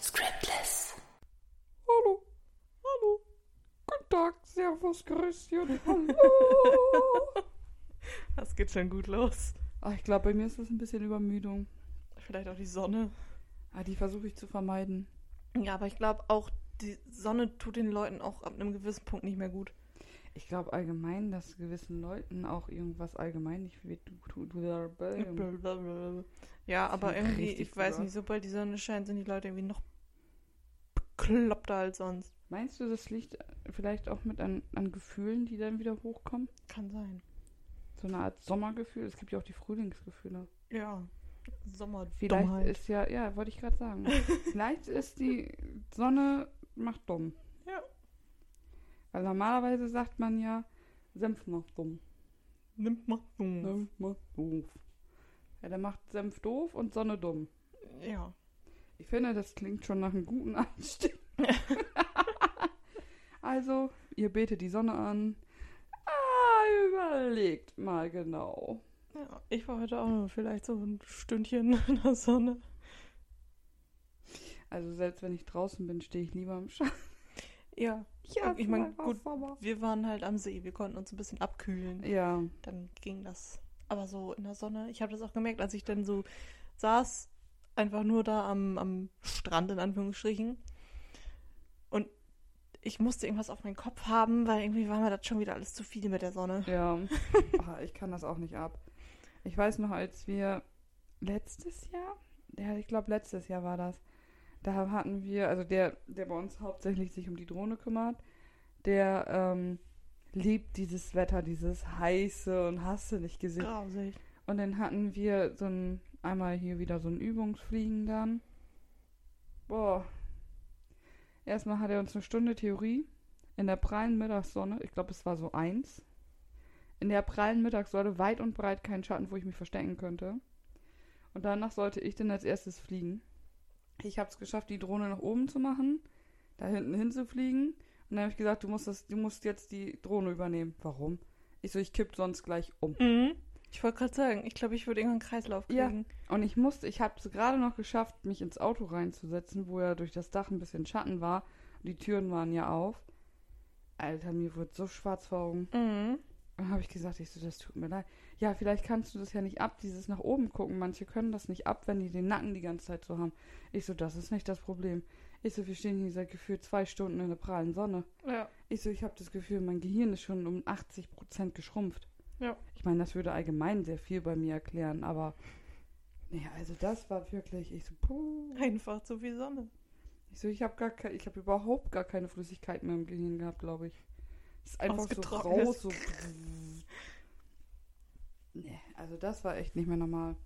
Scriptless. Hallo, hallo, guten Tag, servus, Christian, hallo. Das geht schon gut los. Ach, ich glaube, bei mir ist das ein bisschen Übermüdung. Vielleicht auch die Sonne. Ah, die versuche ich zu vermeiden. Ja, aber ich glaube auch, die Sonne tut den Leuten auch ab einem gewissen Punkt nicht mehr gut. Ich glaube allgemein, dass gewissen Leuten auch irgendwas allgemein nicht weh tut. Ja, aber irgendwie, ich weiß nicht, sobald die Sonne scheint, sind die Leute irgendwie noch bekloppter als sonst. Meinst du, das liegt vielleicht auch mit an, an Gefühlen, die dann wieder hochkommen? Kann sein. So eine Art Sommergefühl? Es gibt ja auch die Frühlingsgefühle. Ja. Sommer Vielleicht ist ja, ja, wollte ich gerade sagen. Vielleicht ist die Sonne macht dumm. Weil normalerweise sagt man ja, Senf macht dumm. Nimmt mal so. Senf macht doof. Ja, der macht Senf doof und Sonne dumm. Ja. Ich finde, das klingt schon nach einem guten Einstieg. also, ihr betet die Sonne an. Ah, überlegt mal genau. Ja, ich war heute auch nur vielleicht so ein Stündchen in der Sonne. Also, selbst wenn ich draußen bin, stehe ich lieber im Schatten. Ja. Ja, ich meine, gut, Sommer. wir waren halt am See, wir konnten uns ein bisschen abkühlen. Ja, Dann ging das. Aber so in der Sonne, ich habe das auch gemerkt, als ich dann so saß, einfach nur da am, am Strand in Anführungsstrichen. Und ich musste irgendwas auf meinen Kopf haben, weil irgendwie war mir das schon wieder alles zu viel mit der Sonne. ja. Ach, ich kann das auch nicht ab. Ich weiß noch, als wir letztes Jahr, ja, ich glaube letztes Jahr war das, da hatten wir, also der, der bei uns hauptsächlich sich um die Drohne kümmert, der ähm, liebt dieses Wetter, dieses heiße und hast du nicht gesehen. Grausig. Und dann hatten wir so ein, einmal hier wieder so ein Übungsfliegen dann. Boah. Erstmal hat er uns eine Stunde Theorie in der prallen Mittagssonne, ich glaube es war so eins, in der prallen Mittagssonne weit und breit kein Schatten, wo ich mich verstecken könnte. Und danach sollte ich dann als erstes fliegen. Ich habe es geschafft, die Drohne nach oben zu machen, da hinten hinzufliegen. Und dann habe ich gesagt, du musst, das, du musst jetzt die Drohne übernehmen. Warum? Ich so, ich kipp sonst gleich um. Mhm. Ich wollte gerade sagen, ich glaube, ich würde irgendeinen Kreislauf Ja. kriegen. Und ich musste, ich habe es gerade noch geschafft, mich ins Auto reinzusetzen, wo ja durch das Dach ein bisschen Schatten war. Und die Türen waren ja auf. Alter, mir wurde so schwarz vor Augen. Mhm. Und habe ich gesagt, ich so, das tut mir leid. Ja, vielleicht kannst du das ja nicht ab, dieses nach oben gucken. Manche können das nicht ab, wenn die den Nacken die ganze Zeit so haben. Ich so, das ist nicht das Problem. Ich so, wir stehen hier seit gefühlt zwei Stunden in der prallen Sonne. Ja. Ich so, ich habe das Gefühl, mein Gehirn ist schon um 80 Prozent geschrumpft. Ja. Ich meine, das würde allgemein sehr viel bei mir erklären, aber ja, also das war wirklich, ich so, puh. Einfach zu viel Sonne. Ich so, ich habe gar ich habe überhaupt gar keine Flüssigkeit mehr im Gehirn gehabt, glaube ich. Ist einfach so raus, so. nee, also das war echt nicht mehr normal.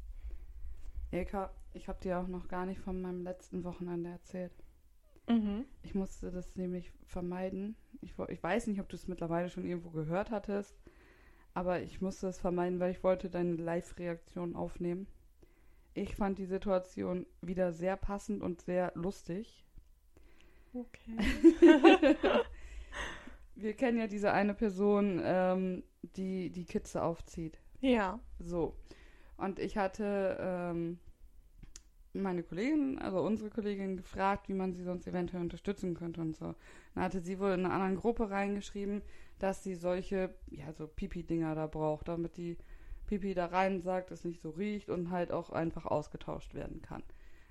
Ilka, ich habe dir auch noch gar nicht von meinem letzten Wochenende erzählt. Mhm. Ich musste das nämlich vermeiden. Ich, ich weiß nicht, ob du es mittlerweile schon irgendwo gehört hattest, aber ich musste es vermeiden, weil ich wollte deine Live-Reaktion aufnehmen. Ich fand die Situation wieder sehr passend und sehr lustig. Okay. Wir kennen ja diese eine Person, ähm, die die Kitze aufzieht. ja. So. Und ich hatte ähm, meine Kollegin, also unsere Kollegin, gefragt, wie man sie sonst eventuell unterstützen könnte und so. Dann hatte sie wohl in einer anderen Gruppe reingeschrieben, dass sie solche, ja, so Pipi-Dinger da braucht, damit die Pipi da rein sagt, es nicht so riecht und halt auch einfach ausgetauscht werden kann.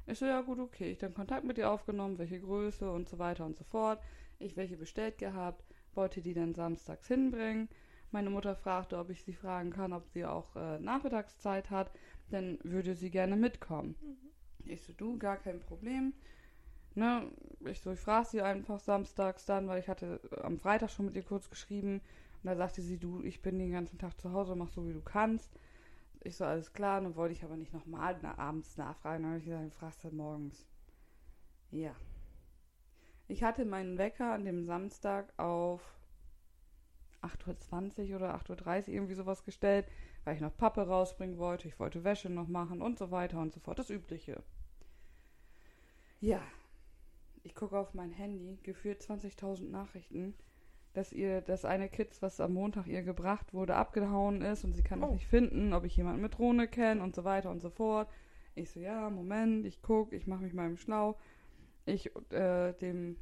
Ich so, ja gut, okay. Ich dann Kontakt mit ihr aufgenommen, welche Größe und so weiter und so fort. Ich welche bestellt gehabt, wollte die dann samstags hinbringen. Meine Mutter fragte, ob ich sie fragen kann, ob sie auch äh, Nachmittagszeit hat, dann würde sie gerne mitkommen. Ich so, du, gar kein Problem. Ne, ich so, ich frage sie einfach samstags dann, weil ich hatte am Freitag schon mit ihr kurz geschrieben. Und da sagte sie, du, ich bin den ganzen Tag zu Hause, mach so, wie du kannst. Ich so, alles klar. Dann wollte ich aber nicht nochmal abends nachfragen. Dann habe ich gesagt, dann fragst du morgens. Ja. Ich hatte meinen Wecker an dem Samstag auf 8.20 Uhr oder 8.30 Uhr irgendwie sowas gestellt, weil ich noch Pappe rausbringen wollte. Ich wollte Wäsche noch machen und so weiter und so fort. Das Übliche. Ja. Ich gucke auf mein Handy, gefühlt 20.000 Nachrichten. dass ihr das eine Kids, was am Montag ihr gebracht wurde, abgehauen ist und sie kann Oh. auch nicht finden, ob ich jemanden mit Drohne kenne und so weiter und so fort. Ich so, ja, Moment, ich guck, ich mache mich mal im Schlau. Ich äh, dem,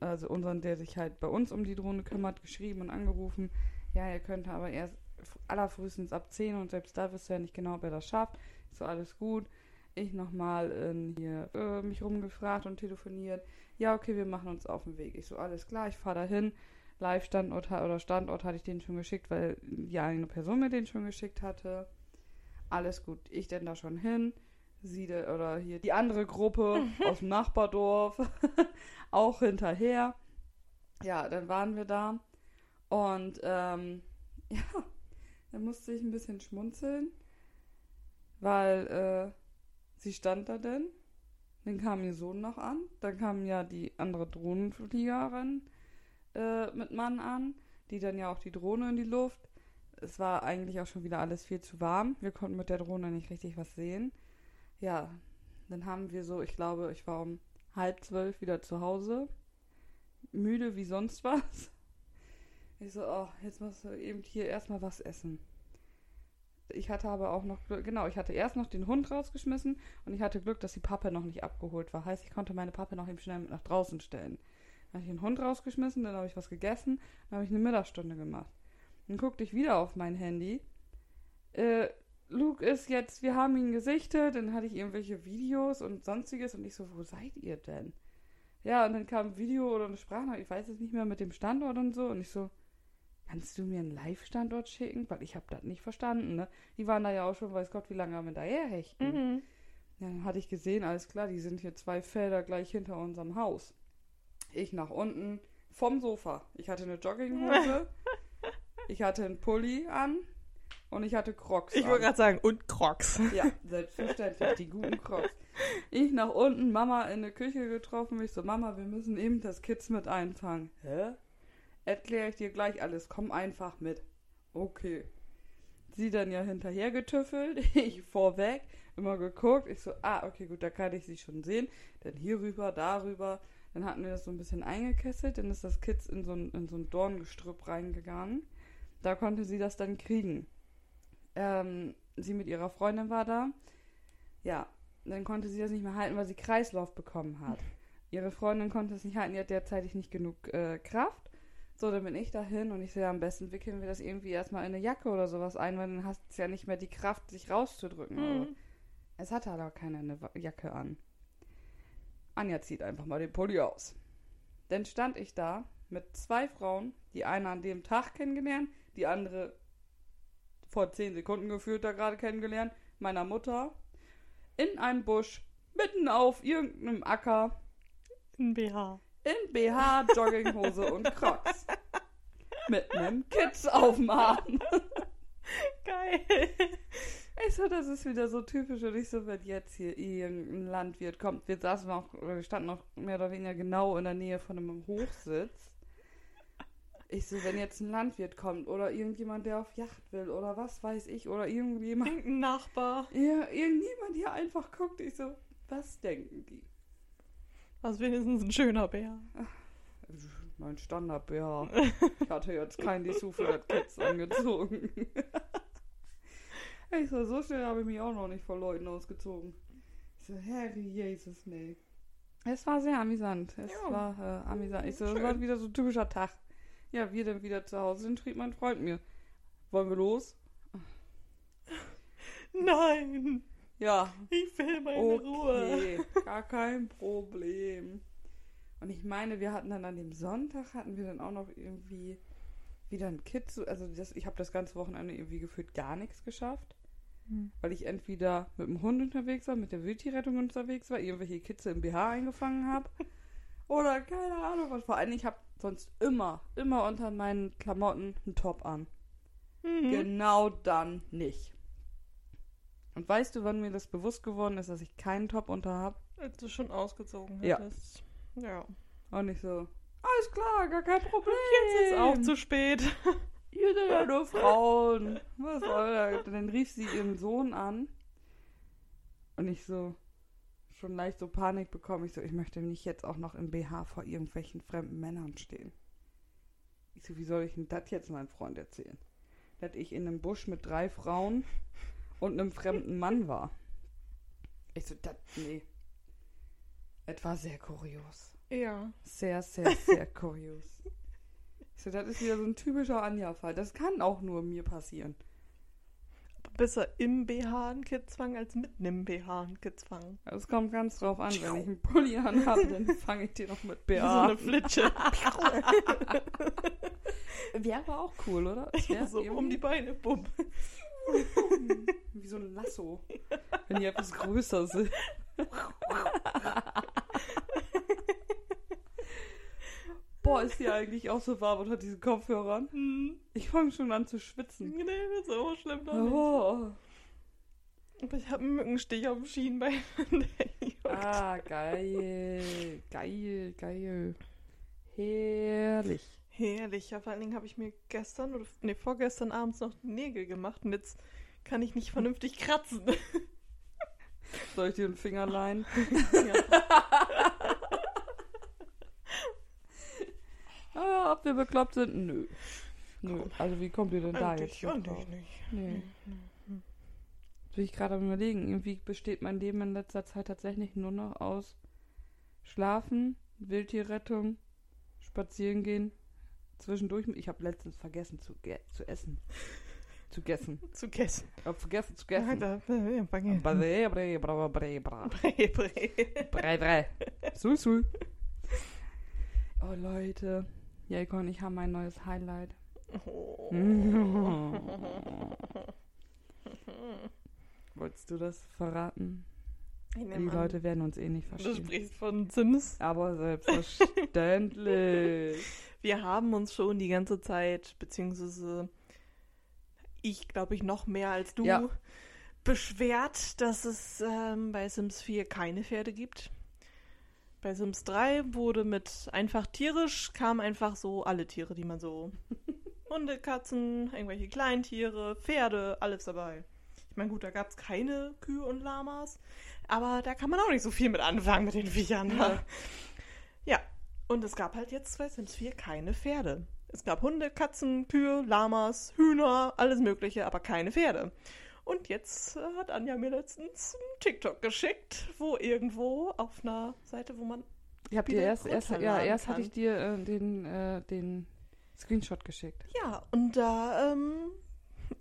also unseren, der sich halt bei uns um die Drohne kümmert, geschrieben und angerufen. Ja, ihr könnt aber erst allerfrühestens ab 10 und selbst da wisst ihr ja nicht genau, ob er das schafft. Ich so, alles gut. Ich nochmal in hier äh, mich rumgefragt und telefoniert. Ja, okay, wir machen uns auf den Weg. Ich so, alles klar, ich fahre dahin. Live-Standort oder Standort hatte ich den schon geschickt, weil die eine Person mir den schon geschickt hatte. Alles gut. Ich denn da schon hin. Sie de, oder hier die andere Gruppe aus dem Nachbardorf auch hinterher. Ja, dann waren wir da. Und ähm, ja, dann musste ich ein bisschen schmunzeln, weil äh, sie stand da denn. Dann kam ihr Sohn noch an. Dann kam ja die andere Drohnenfliegerin äh, mit Mann an, die dann ja auch die Drohne in die Luft. Es war eigentlich auch schon wieder alles viel zu warm. Wir konnten mit der Drohne nicht richtig was sehen. Ja, dann haben wir so, ich glaube, ich war um halb zwölf wieder zu Hause. Müde wie sonst was. Ich so, oh, jetzt musst du eben hier erstmal was essen. Ich hatte aber auch noch Glück, genau, ich hatte erst noch den Hund rausgeschmissen und ich hatte Glück, dass die Pappe noch nicht abgeholt war. Heißt, ich konnte meine Pappe noch eben schnell mit nach draußen stellen. Dann habe ich den Hund rausgeschmissen, dann habe ich was gegessen, dann habe ich eine Mittagsstunde gemacht. Dann guckte ich wieder auf mein Handy. Äh, Luke ist jetzt, wir haben ihn gesichtet, dann hatte ich irgendwelche Videos und sonstiges und ich so, wo seid ihr denn? Ja, und dann kam ein Video oder eine Sprachnachricht, ich weiß es nicht mehr mit dem Standort und so und ich so, kannst du mir einen Live-Standort schicken? Weil ich habe das nicht verstanden, ne? Die waren da ja auch schon, weiß Gott, wie lange am hinterher hechten. Mhm. Ja, dann hatte ich gesehen, alles klar, die sind hier zwei Felder gleich hinter unserem Haus. Ich nach unten vom Sofa. Ich hatte eine Jogginghose, ich hatte einen Pulli an und ich hatte Crocs Ich wollte gerade sagen, und Crocs. Ja, selbstverständlich, die guten Crocs. Ich nach unten, Mama in der Küche getroffen. Ich so, Mama, wir müssen eben das Kids mit einfangen. Hä? Erkläre ich dir gleich alles. Komm einfach mit. Okay. Sie dann ja hinterher getüffelt. Ich vorweg. Immer geguckt. Ich so, ah, okay, gut, da kann ich sie schon sehen. Dann hier rüber, darüber. Dann hatten wir das so ein bisschen eingekesselt. Dann ist das Kids in so ein, in so ein Dorngestrüpp reingegangen. Da konnte sie das dann kriegen. Ähm, sie mit ihrer Freundin war da. Ja, dann konnte sie das nicht mehr halten, weil sie Kreislauf bekommen hat. Ihre Freundin konnte es nicht halten, die hat derzeitig nicht genug äh, Kraft. So, dann bin ich dahin und ich ja, am besten wickeln wir das irgendwie erstmal in eine Jacke oder sowas ein, weil dann hast du ja nicht mehr die Kraft, sich rauszudrücken. Aber Mhm. es hatte aber keiner eine Jacke an. Anja zieht einfach mal den Pulli aus. Dann stand ich da mit zwei Frauen, die eine an dem Tag kennengelernt, die andere vor zehn Sekunden gefühlt da gerade kennengelernt, meiner Mutter, in einem Busch, mitten auf irgendeinem Acker, Ein BH. in BH, Jogginghose und Crocs. Mit einem Kids auf dem Arm. Geil. Ich so, das ist wieder so typisch und ich so, wenn jetzt hier irgendein Landwirt kommt, wir saßen auch, wir standen auch mehr oder weniger genau in der Nähe von einem Hochsitz. Ich so, wenn jetzt ein Landwirt kommt oder irgendjemand, der auf Yacht will oder was weiß ich oder irgendjemand, Irgendein Nachbar. ja, irgendjemand hier einfach guckt, ich so, was denken die? Was wenigstens ein schöner Bär. Mein Standardbär. Ich hatte jetzt kein Dessous für das Kids angezogen. Ich so, so schnell habe ich mich auch noch nicht vor Leuten ausgezogen. Ich so, Herr Jesus, nee. Es war sehr amüsant. Es Ja. war äh, amüsant. Ich so, es war wieder so ein typischer Tag. Ja, wir dann wieder zu Hause sind, schrieb mein Freund mir. Wollen wir los? Nein. Ja, Ich will meine Ruhe. okay, gar kein Problem. Und ich meine, wir hatten dann an dem Sonntag, hatten wir dann auch noch irgendwie wieder ein Kids, also das, ich habe das ganze Wochenende irgendwie gefühlt gar nichts geschafft. Hm. Weil ich entweder mit dem Hund unterwegs war, mit der Wildtierrettung unterwegs war, irgendwelche Kitze im BH eingefangen habe. oder keine Ahnung was. Vor allem, ich habe sonst immer, immer unter meinen Klamotten einen Top an. Mhm. Genau dann nicht. Und weißt du, wann mir das bewusst geworden ist, dass ich keinen Top unter habe? Als du schon ausgezogen Ja. hattest. Ja. Und ich so, alles klar, gar kein Problem. Jetzt ist auch zu spät. Ihr seid ja nur Frauen. Was soll das? Dann rief sie ihren Sohn an. Und ich so, schon leicht so Panik bekommen. Ich so, ich möchte nicht jetzt auch noch im BH vor irgendwelchen fremden Männern stehen. Ich so, wie soll ich denn das jetzt meinem Freund erzählen? Dass ich in einem Busch mit drei Frauen und einem fremden Mann war. Ich so, das, nee. Es war sehr kurios. Ja. Sehr, sehr, sehr kurios. Ich so, das ist wieder so ein typischer Anja-Fall. Das kann auch nur mir passieren. Besser im BH einen Kitzwang als mitten im BH einen Kitzwang. Es kommt ganz drauf an, wenn ich einen Pulli anhabe, dann fange ich den noch mit Wie so eine Flitsche. Wäre aber auch cool, oder? Wär so um irgendwie die Beine. Bumm. Wie so ein Lasso. Wenn die etwas größer sind. Boah, ist die eigentlich auch so warm unter diesen Kopfhörern? Hm. Ich fange schon an zu schwitzen. Nee, das ist so schlimm doch nicht. Oh. Aber ich habe einen Mückenstich auf dem Schienbein. Ah, geil. Geil, geil. Herrlich. Herrlich. Ja, vor allen Dingen habe ich mir gestern oder nee, vorgestern abends noch Nägel gemacht und jetzt kann ich nicht vernünftig kratzen. Soll ich dir einen Finger leihen? ja. Ah, ob wir bekloppt sind? Nö. Nö. Also wie kommt ihr denn da jetzt eigentlich drauf? nicht. Nee. Jetzt bin ich gerade am überlegen. Irgendwie besteht mein Leben in letzter Zeit tatsächlich nur noch aus Schlafen, Wildtierrettung, spazieren gehen, zwischendurch. Ich habe letztens vergessen zu, zu essen. Zu gessen. Zu gessen. Ich habe vergessen zu gessen. Alter, äh, bange. Bre, bre, bra, bre, bra. Bre, bre. Brei, brei. Sul, sul. Oh, Leute. Jaiko und ich haben ein neues Highlight. Oh. Wolltest du das verraten? Die Leute werden uns eh nicht Du verstehen. sprichst von Sims. Aber selbstverständlich. Wir haben uns schon die ganze Zeit, beziehungsweise ich glaube ich noch mehr als du, Ja. beschwert, dass es ähm, bei Sims 4 keine Pferde gibt. Bei Sims 3 wurde mit einfach tierisch, kamen einfach so alle Tiere, die man so. Hunde, Katzen, irgendwelche Kleintiere, Pferde, alles dabei. Ich meine, gut, da gab es keine Kühe und Lamas, aber da kann man auch nicht so viel mit anfangen mit den Viechern. Ja. ja, und es gab halt jetzt bei Sims 4 keine Pferde. Es gab Hunde, Katzen, Kühe, Lamas, Hühner, alles Mögliche, aber keine Pferde. Und jetzt äh, hat Anja mir letztens einen TikTok geschickt, wo irgendwo auf einer Seite, wo man. Ich hab dir erst, erst, ja, erst hatte kann. ich dir äh, den, äh, den Screenshot geschickt. Ja, und da ähm,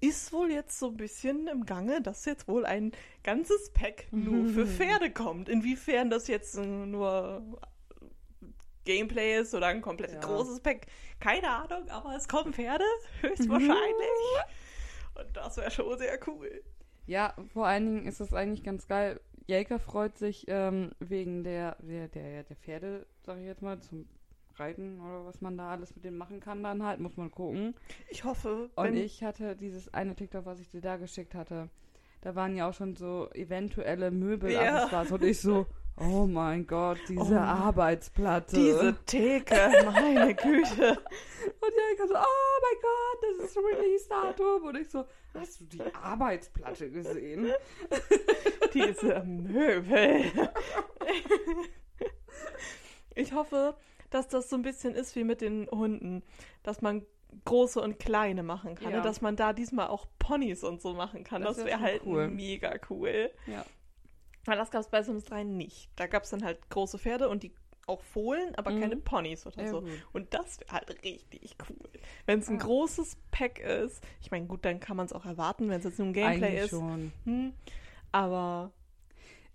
ist wohl jetzt so ein bisschen im Gange, dass jetzt wohl ein ganzes Pack nur für Pferde kommt. Inwiefern das jetzt äh, nur Gameplay ist oder ein komplett Ja. großes Pack, keine Ahnung, aber es kommen Pferde, höchstwahrscheinlich. Und das wäre schon sehr cool. Ja, vor allen Dingen ist es eigentlich ganz geil. Jäger freut sich ähm, wegen der, der, der, der Pferde, sag ich jetzt mal, zum Reiten oder was man da alles mit denen machen kann, dann halt, muss man gucken. Ich hoffe, Und ich hatte dieses eine TikTok, was ich dir da geschickt hatte, da waren ja auch schon so eventuelle Möbel Ja. Accessoires und ich so, oh mein Gott, diese Oh. Arbeitsplatte. diese Theke, meine Güte. Und Jäger so, oh mein Gott, das ist Release-Datum. Und ich so, hast du die Arbeitsplatte gesehen? Diese Möbel. Ich hoffe, dass das so ein bisschen ist wie mit den Hunden, dass man große und kleine machen kann. Ja. ne? Dass man da diesmal auch Ponys und so machen kann. Das Das, wär wäre halt cool. mega cool. Ja. Weil das gab es bei Sims 3 nicht. Da gab es dann halt große Pferde und die auch Fohlen, aber Mhm. keine Ponys oder Ja, so. gut. Und das wäre halt richtig cool. Wenn es ein Ah. großes Pack ist. Ich meine, gut, dann kann man es auch erwarten, wenn es jetzt nur ein Gameplay Eigentlich ist. schon. Hm. Aber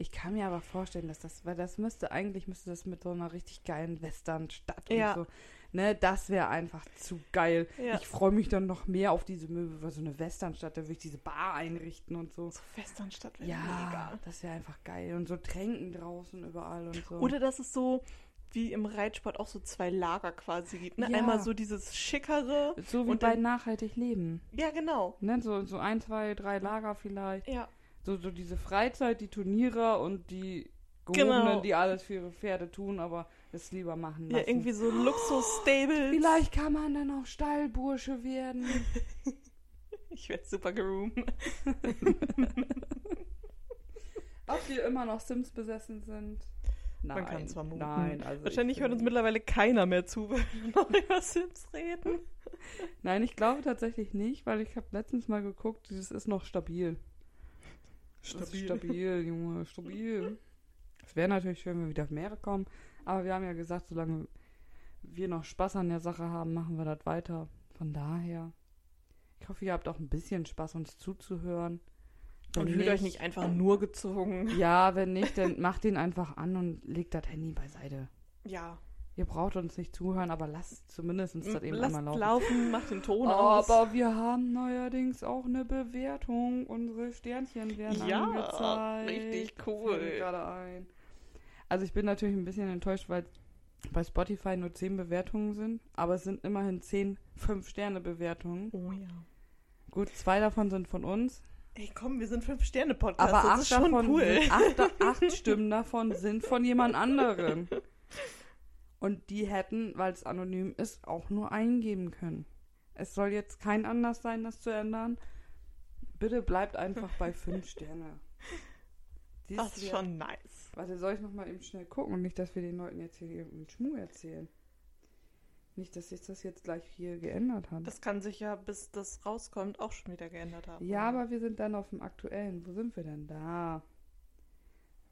Ich kann mir aber vorstellen, dass das, weil das müsste, eigentlich müsste das mit so einer richtig geilen Westernstadt Ja. und so. Ne, das wäre einfach zu geil. Ja. Ich freue mich dann noch mehr auf diese Möbel, weil so eine Westernstadt, da würde ich diese Bar einrichten und so. so Westernstadt wäre Ja, mega. das wäre einfach geil. Und so Tränken draußen überall und so. Oder dass es so wie im Reitsport auch so zwei Lager quasi gibt. Ne? Ja. Einmal so dieses schickere. so wie und bei nachhaltig leben. Ja, genau. Ne, so, so ein, zwei, drei Lager vielleicht. Ja. So, so diese Freizeit, die Turnierer und die Gehobenen, Genau. die alles für ihre Pferde tun, aber es lieber machen lassen. Ja, irgendwie so Luxus-Stables. Vielleicht kann man dann auch Stallbursche werden. Ich werde super geroomt. Ob wir immer noch Sims besessen sind? Nein, Man kann es vermuten. Nein, also Wahrscheinlich ich hört uns mittlerweile keiner mehr zu, wenn wir noch über Sims reden. Nein, ich glaube tatsächlich nicht, weil ich habe letztens mal geguckt, dieses ist noch stabil. Das ist stabil, Junge, stabil. Es wäre natürlich schön, wenn wieder mehrere kommen, aber wir haben ja gesagt, solange wir noch Spaß an der Sache haben, machen wir das weiter. Von daher, ich hoffe, ihr habt auch ein bisschen Spaß, uns zuzuhören. Wenn Und fühlt euch nicht einfach nur gezogen. Ja, wenn nicht, dann macht ihn einfach an und legt das Handy beiseite. Ja. Ihr braucht uns nicht zuhören, aber lasst zumindest das eben Lasst einmal laufen. laufen, macht den Ton aus. Aber wir haben neuerdings auch eine Bewertung. Unsere Sternchen werden Ja, angezeigt. richtig Fällt cool. mir gerade ein. Also ich bin natürlich ein bisschen enttäuscht, weil bei Spotify nur 10 Bewertungen sind, aber es sind immerhin 10 5-Sterne-Bewertungen. Oh ja. Gut, zwei davon sind von uns, Ey, komm, wir sind Fünf-Sterne-Podcast. aber das acht davon cool. sind, acht, acht Stimmen davon sind von jemand anderem. Und die hätten, weil es anonym ist, auch nur eingeben können. Es soll jetzt kein Anlass sein, das zu ändern. Bitte bleibt einfach bei fünf Sterne. Dies Das ist schon nice. Warte, soll ich noch mal eben schnell gucken? Nicht, dass wir den Leuten jetzt hier irgendeinen Schmuh erzählen. Nicht, dass sich das jetzt gleich hier geändert hat. Das kann sich ja, bis das rauskommt, auch schon wieder geändert haben. Ja, aber wir sind dann auf dem aktuellen. Wo sind wir denn da?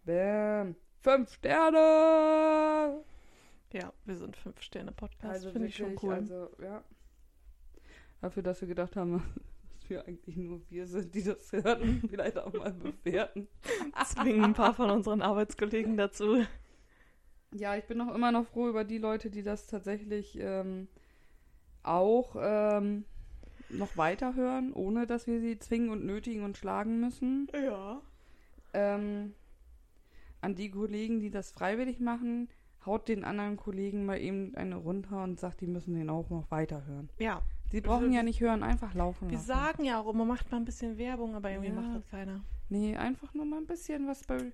Bam. Fünf Sterne! Ja, wir sind Fünf-Sterne-Podcast. Also Finde ich schon cool. also, ja. Dafür, dass wir gedacht haben, dass wir eigentlich nur wir sind, die das hören, vielleicht auch mal bewerten. Zwingen ein paar von unseren Arbeitskollegen dazu. Ja, ich bin auch immer noch froh über die Leute, die das tatsächlich ähm, auch ähm, noch weiterhören, ohne dass wir sie zwingen und nötigen und schlagen müssen. Ja. Ähm, an die Kollegen, die das freiwillig machen, haut den anderen Kollegen mal eben eine runter und sagt, die müssen den auch noch weiterhören. Ja. Sie brauchen ja nicht hören, einfach laufen Wir lassen. sagen ja auch immer, macht mal ein bisschen Werbung, aber irgendwie Ja. macht das keiner. Nee, einfach nur mal ein bisschen was bei,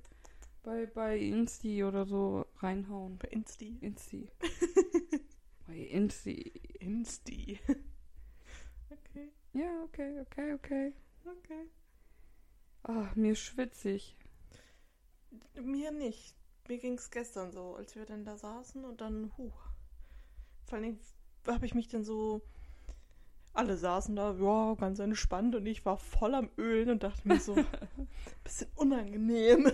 bei, bei Insti oder so reinhauen. Bei Insti. Insti. bei Insti. Insti. okay, Ja, okay, okay, okay. okay. Ach, mir schwitzig. Mir nicht. Mir ging es gestern so, als wir dann da saßen und dann, huh. Vor allen Dingen habe ich mich dann so. Alle saßen da, ja, ganz entspannt und ich war voll am Ölen und dachte mir so, bisschen unangenehm.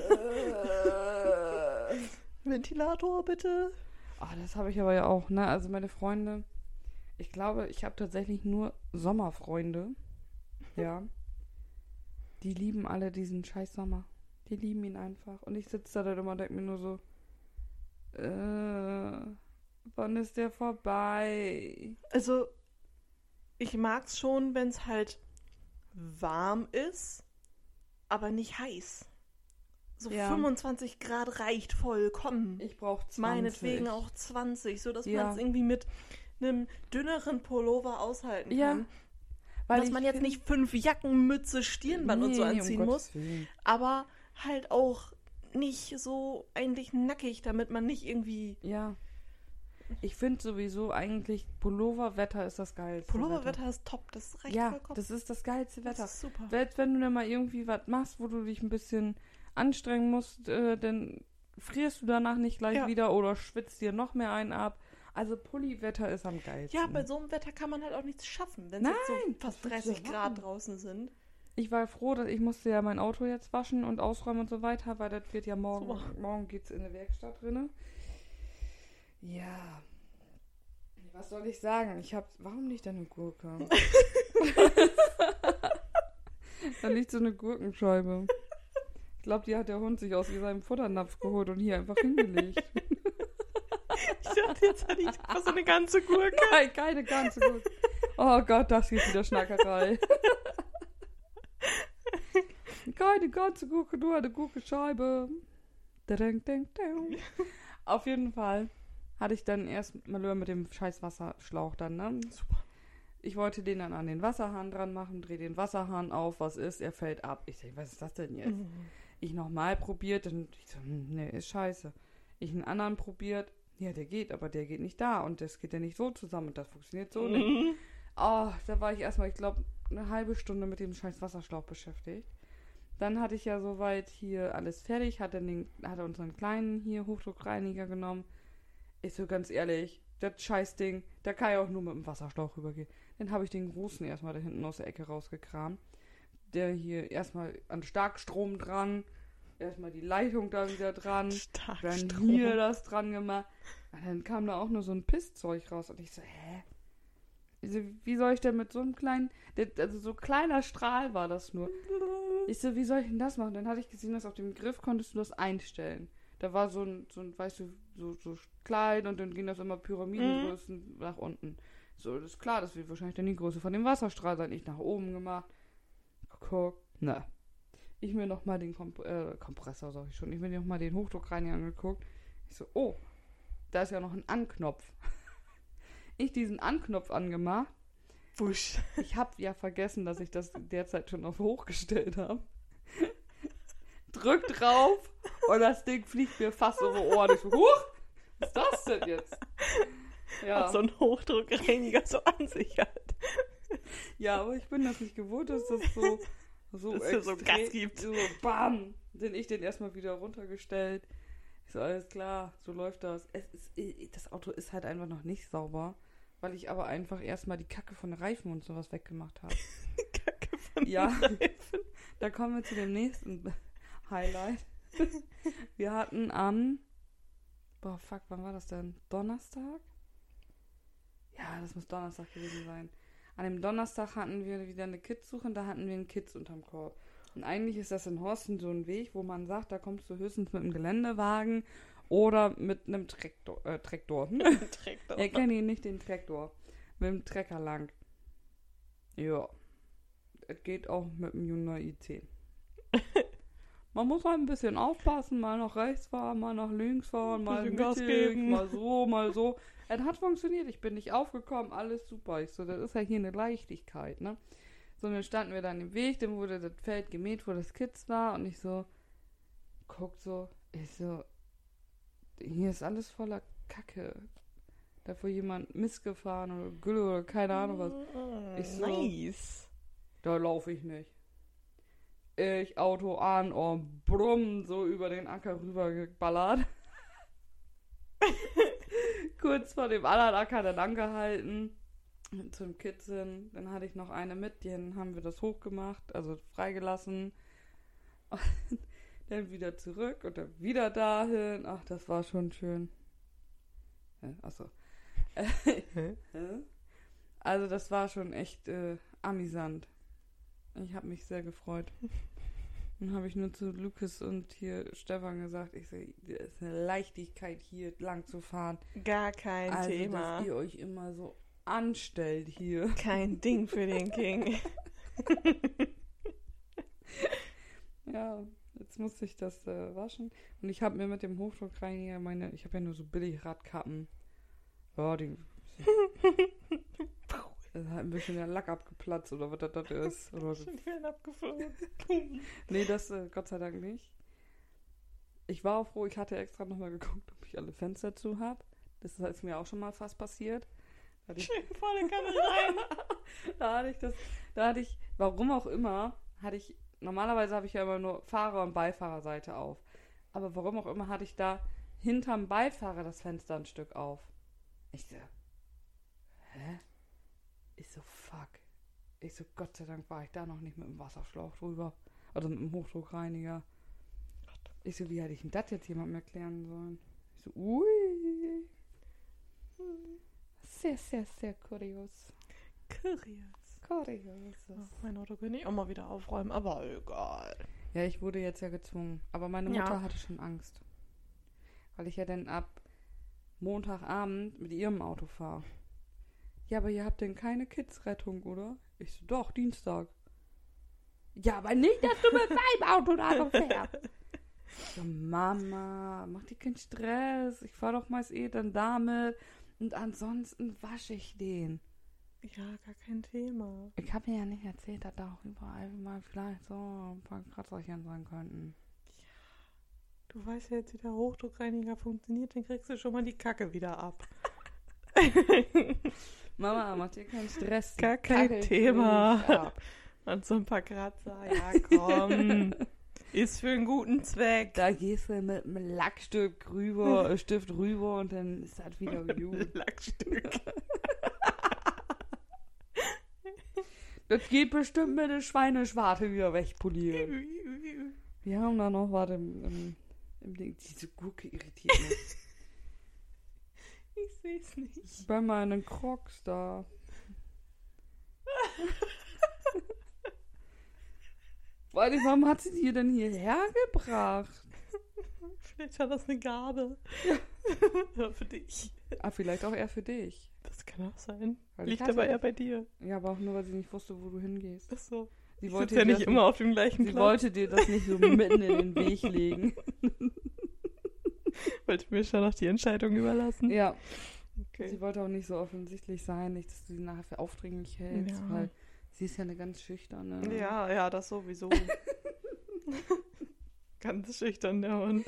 Ventilator bitte. Ah, das habe ich aber ja auch, ne? Also meine Freunde, ich glaube, ich habe tatsächlich nur Sommerfreunde. Ja. Die lieben alle diesen scheiß Sommer. Die lieben ihn einfach. Und ich sitze da dann immer und denke mir nur so, äh, wann ist der vorbei? Also, ich mag's schon, wenn es halt warm ist, aber nicht heiß. So Ja. 25 Grad reicht vollkommen. Ich brauche 20. Meinetwegen auch 20, so dass Ja. man es irgendwie mit einem dünneren Pullover aushalten Ja, kann. Weil dass man jetzt nicht fünf Jacken, Mütze, Stirnband und so Nee, um anziehen Gottes muss, aber halt auch nicht so eigentlich nackig, damit man nicht irgendwie Ja. Ich finde sowieso eigentlich Pulloverwetter ist das geilste. Pulloverwetter ist top, das reicht Ja, vollkommen. das ist das geilste Das Wetter. ist super. Selbst wenn du dann mal irgendwie was machst, wo du dich ein bisschen anstrengen musst, äh, dann frierst du danach nicht gleich Ja. wieder oder schwitzt dir noch mehr einen ab. Also Pulliwetter ist am geilsten. Ja, bei so einem Wetter kann man halt auch nichts schaffen, wenn es so fast was willst du 30 Grad draußen sind. Ich war froh, dass ich musste ja mein Auto jetzt waschen und ausräumen und so weiter, weil das wird ja morgen, Super. morgen geht's in eine Werkstatt drinne. Ja. Was soll ich sagen? Ich hab, warum nicht eine Gurke? da liegt so eine Gurkenscheibe. Ich glaube, die hat der Hund sich aus seinem Futternapf geholt und hier einfach hingelegt. Ich dachte, jetzt hatte ich einfach so eine ganze Gurke. Nein, keine ganze Gurke. Oh Gott, das ist wieder Schnackerei. keine ganze Gurke, nur eine Gurkenscheibe. Auf jeden Fall hatte ich dann erst Malheur mit dem scheiß Wasserschlauch dann, ne? Super. Ich wollte den dann an den Wasserhahn dran machen, dreh den Wasserhahn auf, was ist? Er fällt ab. Ich denke, was ist das denn jetzt? Ich nochmal probiert und ich so, hm, nee, ist scheiße. Ich einen anderen probiert, ja, der geht, aber der geht nicht da und das geht ja nicht so zusammen und das funktioniert so nicht. Mhm. Oh, da war ich erstmal, ich glaube, eine halbe Stunde mit dem scheiß Wasserschlauch beschäftigt. Dann hatte ich ja soweit hier alles fertig, hatte, den, hatte unseren kleinen hier Hochdruckreiniger genommen. Ich so ganz ehrlich, das Scheißding, da kann ja auch nur mit dem Wasserschlauch rübergehen. Dann habe ich den großen erstmal da hinten aus der Ecke rausgekramt. Der hier erstmal an Starkstrom dran, erstmal die Leitung da wieder dran, dann hier das dran gemacht. Und dann kam da auch nur so ein Pisszeug raus. Und ich so, hä? Ich so, wie soll ich denn mit so einem kleinen, also so kleiner Strahl war das nur. Ich so, wie soll ich denn das machen? Dann hatte ich gesehen, dass auf dem Griff konntest du das einstellen. Da war so ein, so ein weißt du, so, so klein und dann ging das immer Pyramidengrößen nach unten. So, das ist klar, das wird wahrscheinlich dann die Größe von dem Wasserstrahl sein. Ich nach oben gemacht. Guck, ne. Ich mir nochmal den Komp äh, Kompressor, sag ich schon. Ich mir nochmal den Hochdruckreiniger angeguckt. Ich so, oh, da ist ja noch ein Anknopf. ich diesen Anknopf angemacht. Wusch. Ich habe ja vergessen, dass ich das derzeit schon auf hochgestellt habe. Drück drauf und das Ding fliegt mir fast über Ohren. Ich so, huch, was ist das denn jetzt? Ja, Was so ein Hochdruckreiniger so an sich hat. ja, aber ich bin das nicht gewohnt, dass das so so, Dass es so extrem- Gas gibt. So, bam, den ich den erstmal wieder runtergestellt. Ich so, alles klar, so läuft das. Es ist, das Auto ist halt einfach noch nicht sauber, weil ich aber einfach erstmal die Kacke von Reifen und sowas weggemacht habe. Kacke von Ja. Reifen. Da kommen wir zu dem nächsten Highlight. Wir hatten am. Boah, fuck, wann war das denn? Donnerstag? Ja, das muss Donnerstag gewesen sein. An dem Donnerstag hatten wir wieder eine Kidssuche und da hatten wir einen Kids unterm Korb. Und eigentlich ist das in Horsten so ein Weg, wo man sagt, da kommst du höchstens mit einem Geländewagen oder mit einem Traktor. Äh, Traktor. Hm? Das Er kennt ihn nicht, den Traktor. Mit dem Trecker lang. Ja. Es geht auch mit dem Hyundai i10. Man muss halt ein bisschen aufpassen, mal nach rechts fahren, mal nach links fahren, mal mittig, geben. mal so, mal so. Es hat funktioniert, ich bin nicht aufgekommen, alles super. Ich so, das ist ja hier eine Leichtigkeit, ne? So, dann standen wir dann im Weg, dann wurde das Feld gemäht, wo das Kids war und ich so, guck so, ich so, hier ist alles voller Kacke. Da vor jemand missgefahren oder Gülle oder keine Ahnung was. Ich so- nice. Da laufe ich nicht. Ich Auto an und brumm so über den Acker rüber geballert. Kurz vor dem anderen Acker dann angehalten. Zum Kitzeln. Dann hatte ich noch eine mit, die haben wir das hochgemacht, also freigelassen. Und dann wieder zurück und dann wieder dahin. Ach, das war schon schön. Achso. Also das war schon echt äh, amüsant. Ich habe mich sehr gefreut. Dann habe ich nur zu Lukas und hier Stefan gesagt, ich sehe, es ist eine Leichtigkeit hier lang zu fahren. Gar kein also, Thema. dass ihr euch immer so anstellt hier. Kein Ding für den King. Ja, jetzt musste ich das äh, waschen. Und ich habe mir mit dem Hochdruckreiniger meine, ich habe ja nur so billig Radkappen. Ja, die. Da hat ein bisschen der Lack abgeplatzt oder was das, das ist. Oder. Die werden abgeflogen. Nee, das äh, Gott sei Dank nicht. Ich war auch froh, ich hatte extra nochmal geguckt, ob ich alle Fenster zu habe. Das ist mir auch schon mal fast passiert. Da hatte ich, Stell dir vor, der kann nicht rein. da hatte ich das, da hatte ich, warum auch immer, hatte ich, normalerweise habe ich ja immer nur Fahrer- und Beifahrerseite auf. Aber warum auch immer hatte ich da hinterm Beifahrer das Fenster ein Stück auf. Ich so, hä? Ich so, fuck. Ich so, Gott sei Dank war ich da noch nicht mit dem Wasserschlauch drüber. Also mit dem Hochdruckreiniger. Ich so, wie hätte ich denn das jetzt jemandem erklären sollen? Ich so, ui. Sehr, sehr, sehr kurios. Kurios. Kurios. Ach, mein Auto könnte ich auch mal wieder aufräumen, aber egal. Ja, ich wurde jetzt ja gezwungen. Aber meine Ja. Mutter hatte schon Angst. Weil ich ja dann ab Montagabend mit ihrem Auto fahre. Ja, aber ihr habt denn keine Kidsrettung, oder? Ich so, doch, Dienstag. Ja, aber nicht, dass du mit meinem Auto da noch fährst. So, Mama, mach dir keinen Stress. Ich fahr doch meist eh dann damit. Und ansonsten wasche ich den. Ja, gar kein Thema. Ich habe mir ja nicht erzählt, dass da auch überall mal vielleicht so ein paar Kratzerchen sein könnten. Du weißt ja jetzt, wie der Hochdruckreiniger funktioniert, dann kriegst du schon mal die Kacke wieder ab. Mama, mach dir keinen Stress. Gar kein Kacke Thema. Und so ein paar Kratzer, ja komm. Ist für einen guten Zweck. Da gehst du mit einem Lackstück rüber, Stift rüber und dann ist das wieder gut. Lackstück. Das geht bestimmt mit der Schweineschwarte wieder wegpolieren. Wir haben da noch was im, im, im Ding. Diese Gurke irritiert mich. Ich seh's nicht. Bei meinen Crocs da. Warte, warum hat sie die denn hierher gebracht? Vielleicht hat das eine Gabe. Ja. für dich. Ah, vielleicht auch eher für dich. Das kann auch sein. Weil Liegt aber eher bei dir. Ja, aber auch nur, weil sie nicht wusste, wo du hingehst. Achso. Sie Ich wollte ja nicht immer auf dem gleichen Sie Platz. wollte dir das nicht so mitten in den Weg legen. Wollte mir schon noch die Entscheidung überlassen. Ja, Okay. sie wollte auch nicht so offensichtlich sein, nicht, dass du sie nachher für aufdringlich hältst, Ja. weil sie ist ja eine ganz schüchterne. Ja, ja, das sowieso. Ganz schüchtern, der Hund.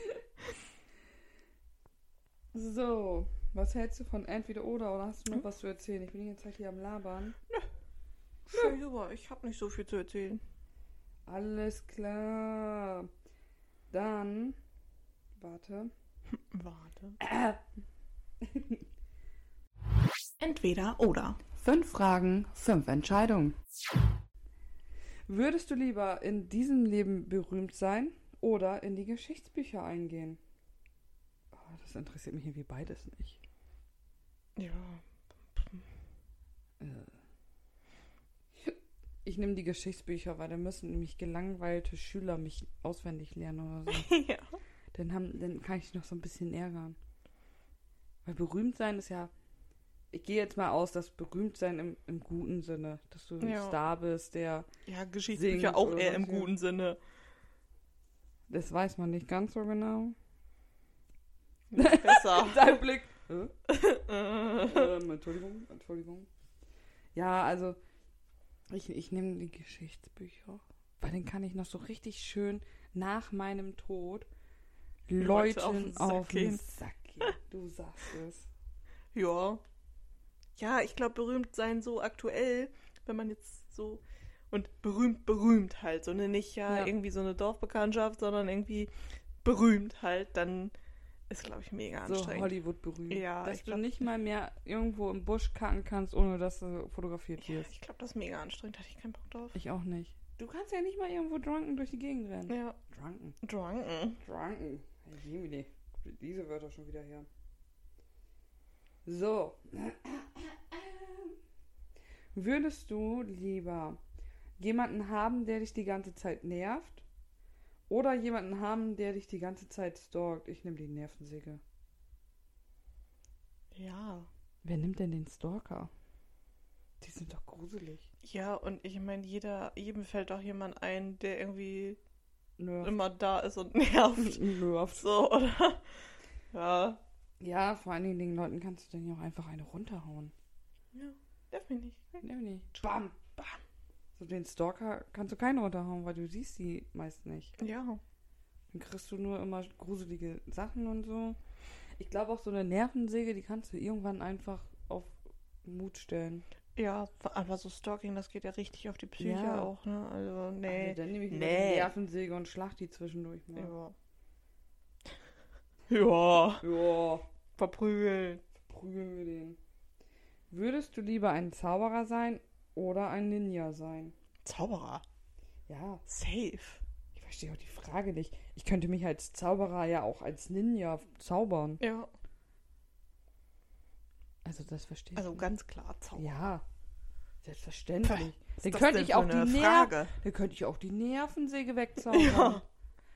So, was hältst du von entweder oder oder hast du noch was zu erzählen? Ich bin ganze Zeit hier am Labern. Schön super, ich habe nicht so viel zu erzählen. Alles klar. Dann, warte. Warte. Äh, Entweder oder. Fünf Fragen, fünf Entscheidungen. Würdest du lieber in diesem Leben berühmt sein oder in die Geschichtsbücher eingehen? Oh, das interessiert mich irgendwie beides nicht. Ja. Ich nehme die Geschichtsbücher, weil dann müssen nämlich gelangweilte Schüler mich auswendig lernen oder so. ja. Dann, haben, dann kann ich noch so ein bisschen ärgern. Weil berühmt sein ist ja. Ich gehe jetzt mal aus, dass berühmt sein im, im guten Sinne, dass du ein Ja. Star bist, der. Ja, Geschichtsbücher auch eher im guten Sinne. Das weiß man nicht ganz so genau. Besser. Dein Blick. Äh, ähm, Entschuldigung, Entschuldigung. Ja, also ich, ich nehme die Geschichtsbücher, weil dann kann ich noch so richtig schön nach meinem Tod Leuten auf auf den den Sack gehen. Du sagst es. ja. Ja, ich glaube, berühmt sein so aktuell, wenn man jetzt so. Und berühmt, berühmt halt. So eine nicht ja, Ja. irgendwie so eine Dorfbekanntschaft, sondern irgendwie berühmt halt, dann ist, glaube ich, mega So anstrengend. Hollywood berühmt. Ja, dass ich du glaub- nicht mal mehr irgendwo im Busch kacken kannst, ohne dass du fotografiert ja, wirst. ich glaube, das ist mega anstrengend. Hatte ich keinen Bock drauf. Ich auch nicht. Du kannst ja nicht mal irgendwo drunken durch die Gegend rennen. Ja. Drunken. Drunken. Drunken. Jemine. Diese Wörter schon wieder her. So. Würdest du lieber jemanden haben, der dich die ganze Zeit nervt? Oder jemanden haben, der dich die ganze Zeit stalkt? Ich nehme die Nervensäge. Ja. Wer nimmt denn den Stalker? Die sind doch gruselig. Ja, und ich meine, jeder, jedem fällt doch jemand ein, der irgendwie Nervt. immer da ist und nervt. Nervt. So, oder? Ja. Ja, vor allen Dingen den Leuten kannst du dann ja auch einfach eine runterhauen. Ja, darf nicht. Ja, nicht. Bam, bam. So den Stalker kannst du keinen runterhauen, weil du siehst die meist nicht. Ja. Dann kriegst du nur immer gruselige Sachen und so. Ich glaube auch so eine Nervensäge, die kannst du irgendwann einfach auf Mut stellen. Ja, aber so Stalking, das geht ja richtig auf die Psyche Ja. auch, ne? Also, nee. Also dann nehme ich Nee. die Nervensäge und schlag die zwischendurch mal. Ja. Ja. Ja, Verprügeln. prügeln wir den. Würdest du lieber ein Zauberer sein oder ein Ninja sein? Zauberer. Ja, Safe. ich verstehe auch die Frage nicht. Ich könnte mich als Zauberer ja auch als Ninja zaubern. Ja. Also das verstehe ich. Also nicht. ganz klar Zauberer. Ja, selbstverständlich. Dann könnte ich auch die Frage. dann könnte ich auch die Nervensäge wegzaubern. Ja.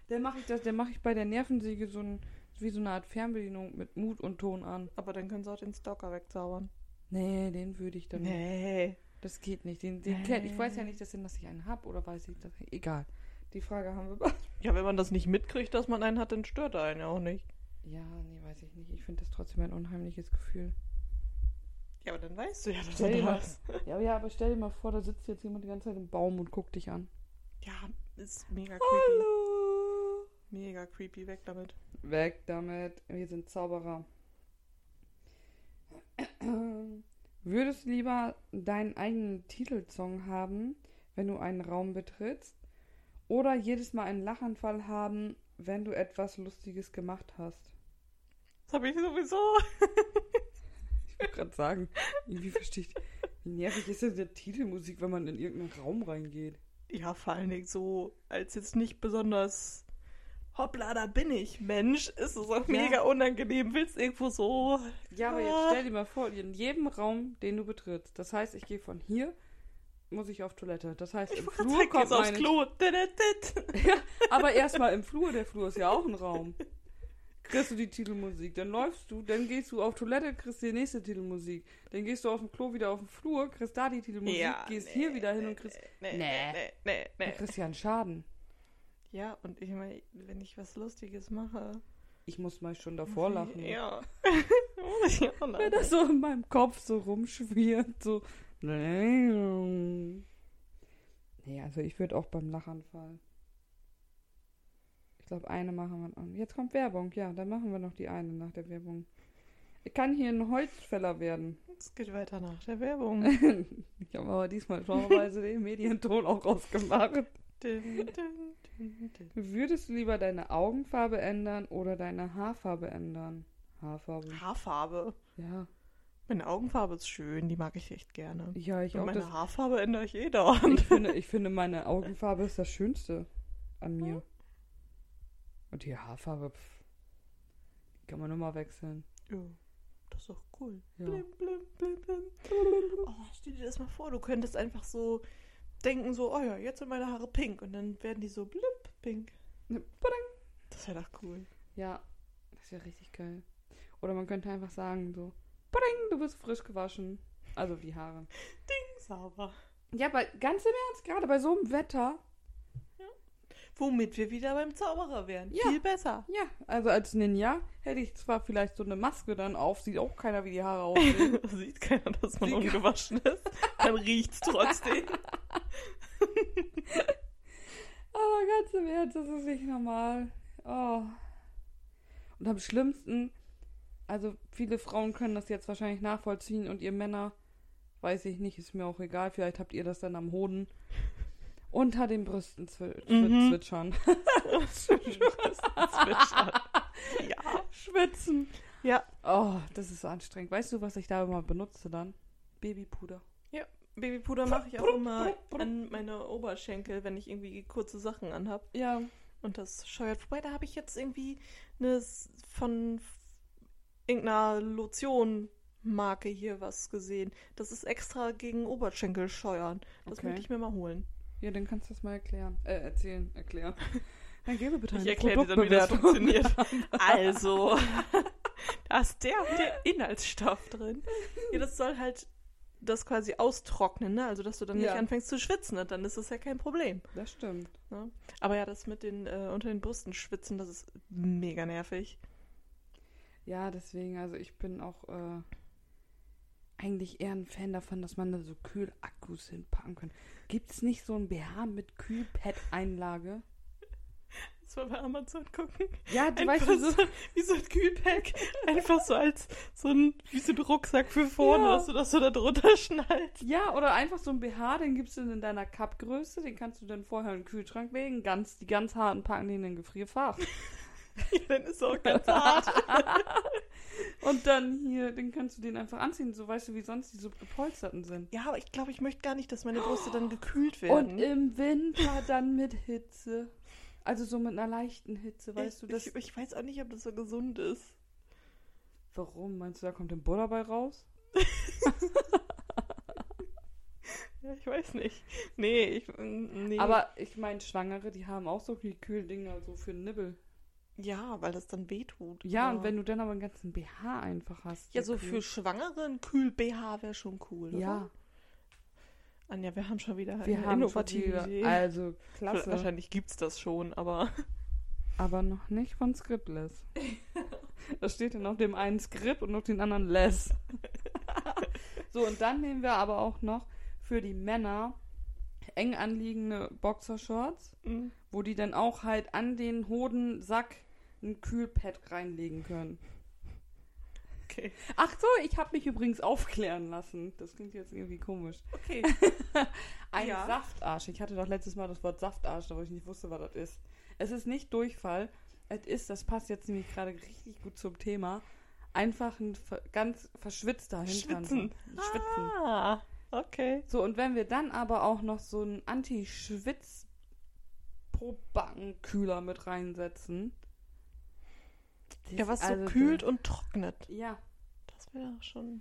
Dann mache ich das, dann mache ich bei der Nervensäge so ein wie so eine Art Fernbedienung mit Mut und Ton an. Aber dann können sie auch den Stalker wegzaubern. Nee, den würde ich dann. Nee. Das geht nicht. Den, den Nee. kennt. Ich weiß ja nicht, dass, denn, dass ich einen hab oder weiß ich das. Egal. Die Frage haben wir. Ja, wenn man das nicht mitkriegt, dass man einen hat, dann stört er einen ja auch nicht. Ja, nee, weiß ich nicht. Ich finde das trotzdem ein unheimliches Gefühl. Ja, aber dann weißt du ja, dass Stell du dir mal, das. ja, ja, aber stell dir mal vor, da sitzt jetzt jemand die ganze Zeit im Baum und guckt dich an. Ja, ist mega creepy. Hallo. Mega creepy, weg damit. Weg damit. Wir sind Zauberer. Würdest du lieber deinen eigenen Titelsong haben, wenn du einen Raum betrittst? Oder jedes Mal einen Lachanfall haben, wenn du etwas Lustiges gemacht hast. Das habe ich sowieso. Ich wollte gerade sagen, irgendwie verstehe ich. Wie nervig ist denn der Titelmusik, wenn man in irgendeinen Raum reingeht? Ja, vor allen Dingen so, als jetzt nicht besonders hoppla, da bin ich, Mensch, ist es auch mega unangenehm. Willst irgendwo so. Ja, aber jetzt stell dir mal vor, in jedem Raum, den du betrittst, das heißt, ich gehe von hier, muss ich auf Toilette. Das heißt, im Flur kommt jetzt aufs meine... Klo. Ja, aber erstmal im Flur, der Flur ist ja auch ein Raum. Kriegst du die Titelmusik, dann läufst du, dann gehst du auf Toilette, kriegst die nächste Titelmusik. Dann gehst du auf dem Klo wieder auf den Flur, kriegst da die Titelmusik, Ja, gehst nee, hier wieder hin nee, und kriegst... Nee, Nee. nee, nee, Du nee. kriegst ja einen Schaden. Ja, und ich meine, wenn ich was Lustiges mache. Ich muss mal schon davor lachen. Ja. Auch Wenn das so in meinem Kopf so rumschwirrt, so. Nee, also ich würde auch beim Lachanfall. Ich glaube, eine machen wir noch. Jetzt kommt Werbung, ja, dann machen wir noch die eine nach der Werbung. Ich kann hier ein Holzfäller werden. Es geht weiter nach der Werbung. ich habe aber diesmal schauerweise den Medienton auch rausgemacht. Dun. Würdest du lieber deine Augenfarbe ändern oder deine Haarfarbe ändern? Haarfarbe. Haarfarbe. Ja. Meine Augenfarbe ist schön, die mag ich echt gerne. Ja, ich Und auch. meine Haarfarbe ändere ich eh dauernd. ich, finde, ich finde, meine Augenfarbe ist das Schönste an mir. Und die Haarfarbe, pff, die kann man nur mal wechseln. Ja, das ist doch cool. Ja. Blim, blim, blim, blim. Oh, stell dir das mal vor, du könntest einfach so denken, so, oh ja, jetzt sind meine Haare pink. Und dann werden die so blip pink. Das wäre doch cool. Ja, das wäre richtig geil. Oder man könnte einfach sagen so, du bist frisch gewaschen. Also die Haare. Sauber. Ja, aber ganz im Ernst, gerade bei so einem Wetter. Womit wir wieder beim Zauberer wären. Ja. Viel besser. Ja, also als Ninja hätte ich zwar vielleicht so eine Maske dann auf, sieht auch keiner, wie die Haare aussehen. Sieht keiner, dass man Sieht ungewaschen ist. Dann riecht's trotzdem. Aber ganz im Ernst, das ist nicht normal. Oh. Und am schlimmsten, also viele Frauen können das jetzt wahrscheinlich nachvollziehen und ihr Männer, weiß ich nicht, ist mir auch egal, vielleicht habt ihr das dann am Hoden. Unter den Brüsten zwi zwi Mhm. zwitschern. Zwitschern. Ja. Schwitzen. Ja. Oh, das ist so anstrengend. Weißt du, was ich da immer benutze dann? Babypuder. Babypuder mache ich auch immer an meine Oberschenkel, wenn ich irgendwie kurze Sachen anhab. Ja. Und das scheuert vorbei. Da habe ich jetzt irgendwie eine von irgendeiner Lotion-Marke hier was gesehen. Das ist extra gegen Oberschenkel scheuern. Das Okay. möchte ich mir mal holen. Ja, dann kannst du das mal erklären. Äh, erzählen, erklären. Dann gebe bitte Ich eine erkläre dir dann, wie das funktioniert. Also, da ist der und der Inhaltsstoff drin. Ja, das soll halt das quasi austrocknen, ne? Also, dass du dann Ja. nicht anfängst zu schwitzen. Und dann ist das ja kein Problem. Das stimmt. Ne? Aber ja, das mit den äh, unter den Brüsten schwitzen, das ist mega nervig. Ja, deswegen, also ich bin auch äh, eigentlich eher ein Fan davon, dass man da so Kühlakkus hinpacken kann. Gibt es nicht so ein BH mit Kühlpad-Einlage? Das war bei Amazon gucken. Ja, du Einfach weißt du, so, wie so ein Kühlpack. Einfach so als so ein, wie so ein Rucksack für vorne, Ja. dass du das so da drunter schnallst. ja, oder einfach so ein BH, den gibst du in deiner Cup-Größe, den kannst du dann vorher in den Kühlschrank legen, ganz, die ganz harten packen die in den Gefrierfach. Ja, dann ist es auch ganz hart. Und dann hier, den kannst du den einfach anziehen, so weißt du, wie sonst die so gepolsterten sind. Ja, aber ich glaube, ich möchte gar nicht, dass meine Brüste dann gekühlt werden. Und im Winter dann mit Hitze. Also so mit einer leichten Hitze, weißt du, das. ich, ich weiß auch nicht, ob das so gesund ist. Warum? Meinst du, da kommt ein Bull dabei raus? Ja, ich weiß nicht. Nee, ich. mm, Nee. Aber ich meine, Schwangere, die haben auch so viel Kühldinger so für Nibbel. Ja, weil das dann wehtut. Ja, aber- und wenn du dann aber einen ganzen BH einfach hast. Ja, so kühl- für Schwangere ein Kühl-BH wäre schon cool, oder? Ja, Anja, wir haben schon wieder wir eine innovative Idee. Also, klasse. Wahrscheinlich gibt's das schon, aber. Aber noch nicht von Scriptless. da steht dann auf dem einen Script und auf den anderen Less. so, und dann nehmen wir aber auch noch für die Männer eng anliegende Boxershorts, mm, wo die dann auch halt an den Hodensack ein Kühlpad reinlegen können. Okay. Ach so, ich habe mich übrigens aufklären lassen. Das klingt jetzt irgendwie komisch. Okay. Ein Ja. Saftarsch. Ich hatte doch letztes Mal das Wort Saftarsch, aber ich nicht wusste, was das ist. Es ist nicht Durchfall. Es ist, das passt jetzt nämlich gerade richtig gut zum Thema, einfach ein ganz verschwitzter Hintern. Schwitzen. Schwitzen. Ah, okay. So, und wenn wir dann aber auch noch so einen Anti-Schwitz Pro-Backenkühler mit reinsetzen. Das Ja, was so also kühlt der- und trocknet. Ja, Das wäre schon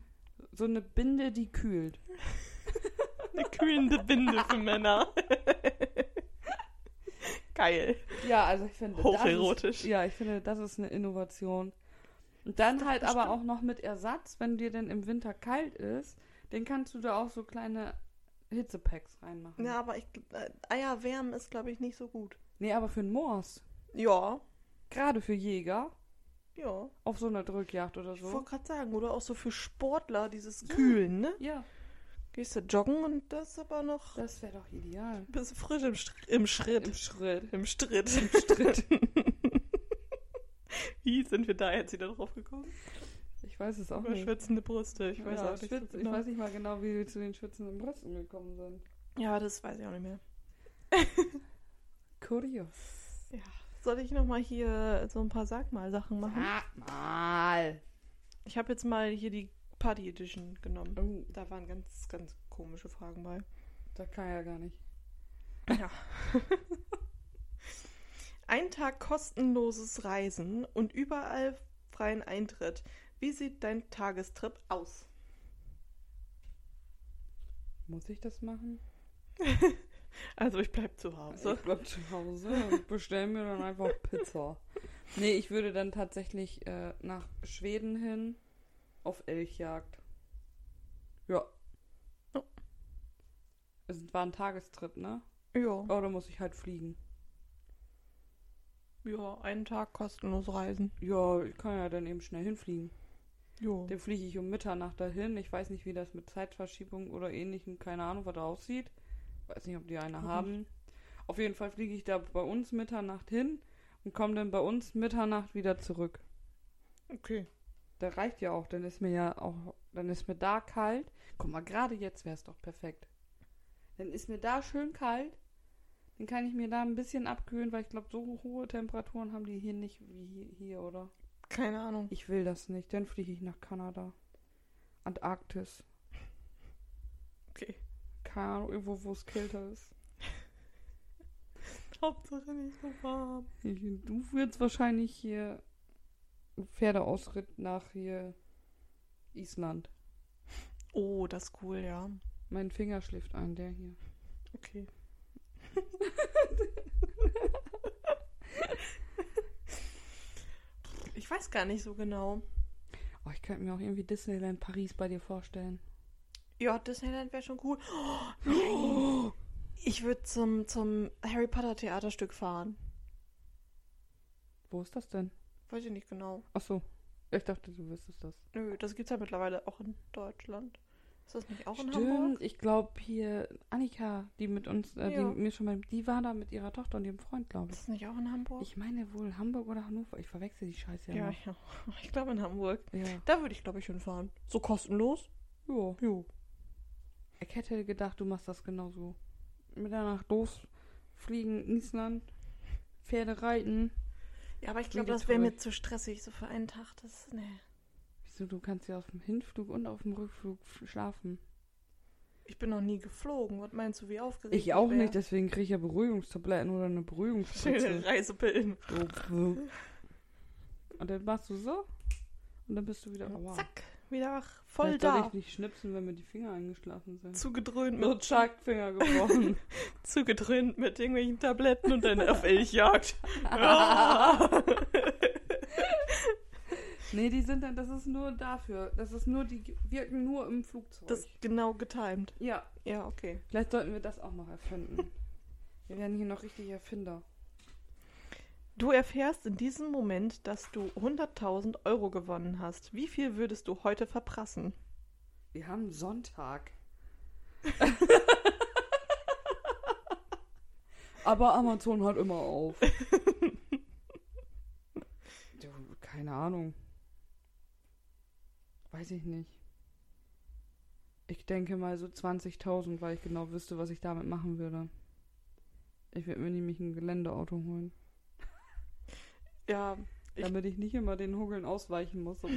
so eine Binde, die kühlt. eine kühlende Binde für Männer. Geil. Ja, also ich finde das Hocherotisch. Ist, ja, ich finde, das ist eine Innovation. Und dann halt aber auch noch mit Ersatz, wenn dir denn im Winter kalt ist, den kannst du da auch so kleine Hitzepacks reinmachen. Ja, aber ich, äh, Eier wärmen ist, glaube ich, nicht so gut. Nee, aber für einen Moors. Ja. Gerade für Jäger. Ja. Auf so einer Drückjagd oder Ich so. wollte gerade sagen, oder auch so für Sportler, dieses Kühlen, ne? Ja, Gehst du joggen und das ist aber noch das wäre doch ideal. bist du frisch im, Str im Schritt. Im Schritt. Im Stritt. Im Stritt. Wie sind wir da jetzt wieder drauf gekommen? Ich weiß es auch Über nicht. schwitzende Brüste. Ich weiß ja, auch nicht. Schwitz, so Ich genau. weiß nicht mal genau, wie wir zu den schwitzenden Brüsten gekommen sind. Ja, das weiß ich auch nicht mehr. Kurios. Ja. Soll ich nochmal hier so ein paar Sag-mal-Sachen machen? Sag mal. Ich habe jetzt mal hier die Party Edition genommen. Oh, Da waren ganz, ganz komische Fragen bei. das kann ja gar nicht. Ja. Ein Tag kostenloses Reisen und überall freien Eintritt. Wie sieht dein Tagestrip aus? Muss ich das machen? Also ich bleib zu Hause. Ich bleib zu Hause und bestell mir dann einfach Pizza. Nee, ich würde dann tatsächlich äh, nach Schweden hin auf Elchjagd. Ja. Es war ein Tagestrip, ne? Ja. Oder muss ich halt fliegen? Ja, einen Tag kostenlos reisen. Ja, ich kann ja dann eben schnell hinfliegen. Jo. Dann fliege ich um Mitternacht dahin. Ich weiß nicht, wie das mit Zeitverschiebung oder ähnlichem, keine Ahnung, was da aussieht. Weiß nicht, ob die eine Auch haben. Auf jeden Fall fliege ich da bei uns Mitternacht hin und komme dann bei uns Mitternacht wieder zurück. Okay. Da reicht ja auch, dann ist mir ja auch, dann ist mir da kalt. Guck mal, gerade jetzt wäre es doch perfekt. Dann ist mir da schön kalt. Dann kann ich mir da ein bisschen abkühlen, weil ich glaube, so hohe Temperaturen haben die hier nicht wie hier, oder? Keine Ahnung. Ich will das nicht. Dann fliege ich nach Kanada. Antarktis. Okay. Keine Ahnung, irgendwo, wo es kälter ist. Hauptsache nicht so warm. Du würdest wahrscheinlich hier Pferdeausritt nach hier Island. Oh, das ist cool, ja. Mein Finger schläft ein, der hier. Okay. ich weiß gar nicht so genau. Oh, ich könnte mir auch irgendwie Disneyland Paris bei dir vorstellen. Ja, Disneyland wäre schon cool. Oh. Ich würde zum, zum Harry Potter Theaterstück fahren. Wo ist das denn? Weiß ich nicht genau. Ach so. Ich dachte, du wüsstest das. Nö, das gibt's ja mittlerweile auch in Deutschland. Ist das nicht auch in Stimmt, Hamburg? ich glaube hier Annika, die mit uns, äh, Ja. die mir schon mal, die war da mit ihrer Tochter und ihrem Freund, glaube Ist ich. das nicht auch in Hamburg? Ich meine wohl Hamburg oder Hannover. Ich verwechsel die Scheiße ja, immer. ja. Ich glaube in Hamburg. Ja. Da würde ich, glaube ich, hinfahren. So kostenlos? Jo. Jo. Ich hätte gedacht, du machst das genauso. Mitternacht losfliegen, Island, Pferde reiten. Ja, aber ich glaube, das wäre mir zu stressig, so für einen Tag. Das, nee. Wieso, du kannst ja auf dem Hinflug und auf dem Rückflug schlafen. Ich bin noch nie geflogen. Was meinst du, wie aufgeregt Ich auch wär? nicht, deswegen kriege ich ja Beruhigungstabletten oder eine Beruhigungsspritze. Schöne Reisepillen. Und dann machst du so und dann bist du wieder aua. Zack, wieder. Voll Vielleicht soll da. ich nicht schnipsen, wenn mir die Finger eingeschlafen sind. Zugedröhnt Nur mit, Chuck-Finger gebrochen. zugedröhnt mit irgendwelchen Tabletten und dann auf Elchjagd. Ja. nee, die sind dann, das ist nur dafür. Das ist nur, die wirken nur im Flugzeug. Das ist genau getimed. ja, Ja, okay. vielleicht sollten wir das auch noch erfinden. wir werden hier noch richtig Erfinder. Du erfährst in diesem Moment, dass du 100.000 Euro gewonnen hast. Wie viel würdest du heute verprassen? Wir haben Sonntag. Aber Amazon hat immer auf. Du, keine Ahnung. weiß ich nicht. Ich denke mal so 20.000, weil ich genau wüsste, was ich damit machen würde. Ich würde mir nämlich ein Geländeauto holen. Ja, Ich- damit ich nicht immer den Hugeln ausweichen muss.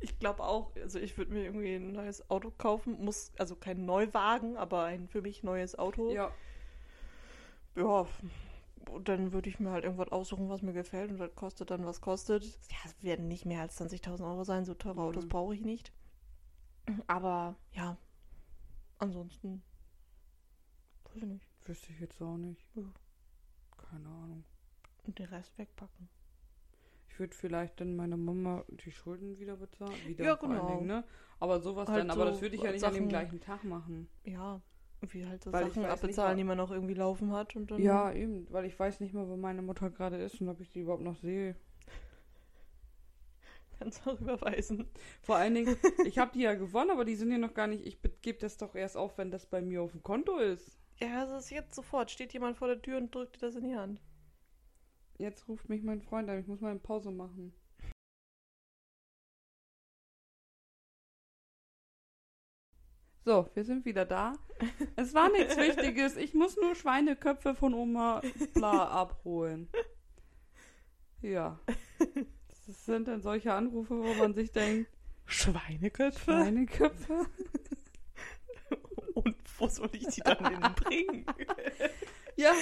ich glaube auch, also ich würde mir irgendwie ein neues Auto kaufen, muss, also kein Neuwagen, aber ein für mich neues Auto. ja, Ja, und dann würde ich mir halt irgendwas aussuchen, was mir gefällt und das kostet dann, was kostet. Ja, es werden nicht mehr als 20.000 Euro sein, so teure Autos Mhm. brauche ich nicht. Aber ja, ansonsten, weiß ich nicht, wüsste ich jetzt auch nicht. Ja. Keine Ahnung. und den Rest wegpacken. Ich würde vielleicht dann meiner Mama die Schulden wieder bezahlen. Wieder Ja, genau. Dingen, ne? Aber sowas Halt dann, aber das so würde ich ja nicht an dem Sachen- gleichen Tag machen. Ja, wie halt so Weil Sachen abbezahlen, die man noch irgendwie laufen hat und dann Ja, eben, weil ich weiß nicht mehr, wo meine Mutter gerade ist und ob ich die überhaupt noch sehe. kannst du auch überweisen. Vor allen Dingen, ich habe die ja gewonnen, aber die sind ja noch gar nicht. Ich gebe das doch erst auf, wenn das bei mir auf dem Konto ist. Ja, es ist jetzt sofort. Steht jemand vor der Tür und drückt dir das in die Hand. Jetzt ruft mich mein Freund an, ich muss mal eine Pause machen. So, wir sind wieder da. Es war nichts Wichtiges. Ich muss nur Schweineköpfe von Oma Bla abholen. Ja. Das sind dann solche Anrufe, wo man sich denkt, Schweineköpfe? Schweineköpfe? Und wo soll ich die dann hinbringen? Ja.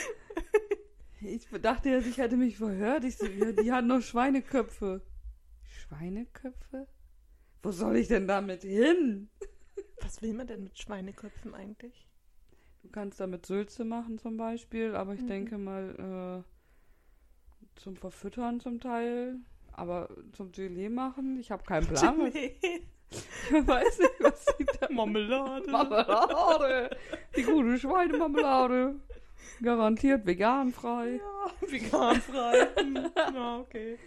Ich dachte jetzt, ich hätte mich verhört. Ich so, ja, die hat nur Schweineköpfe. Schweineköpfe? Wo soll ich denn damit hin? Was will man denn mit Schweineköpfen eigentlich? Du kannst damit Sülze machen zum Beispiel, aber ich Mhm. denke mal äh, zum Verfüttern zum Teil. Aber zum Gelee machen, ich habe keinen Plan. Nee. Ich weiß nicht, was sie da Marmelade. Marmelade. Die gute Schweinemarmelade. Garantiert veganfrei. Ja, veganfrei. Hm, ja, okay.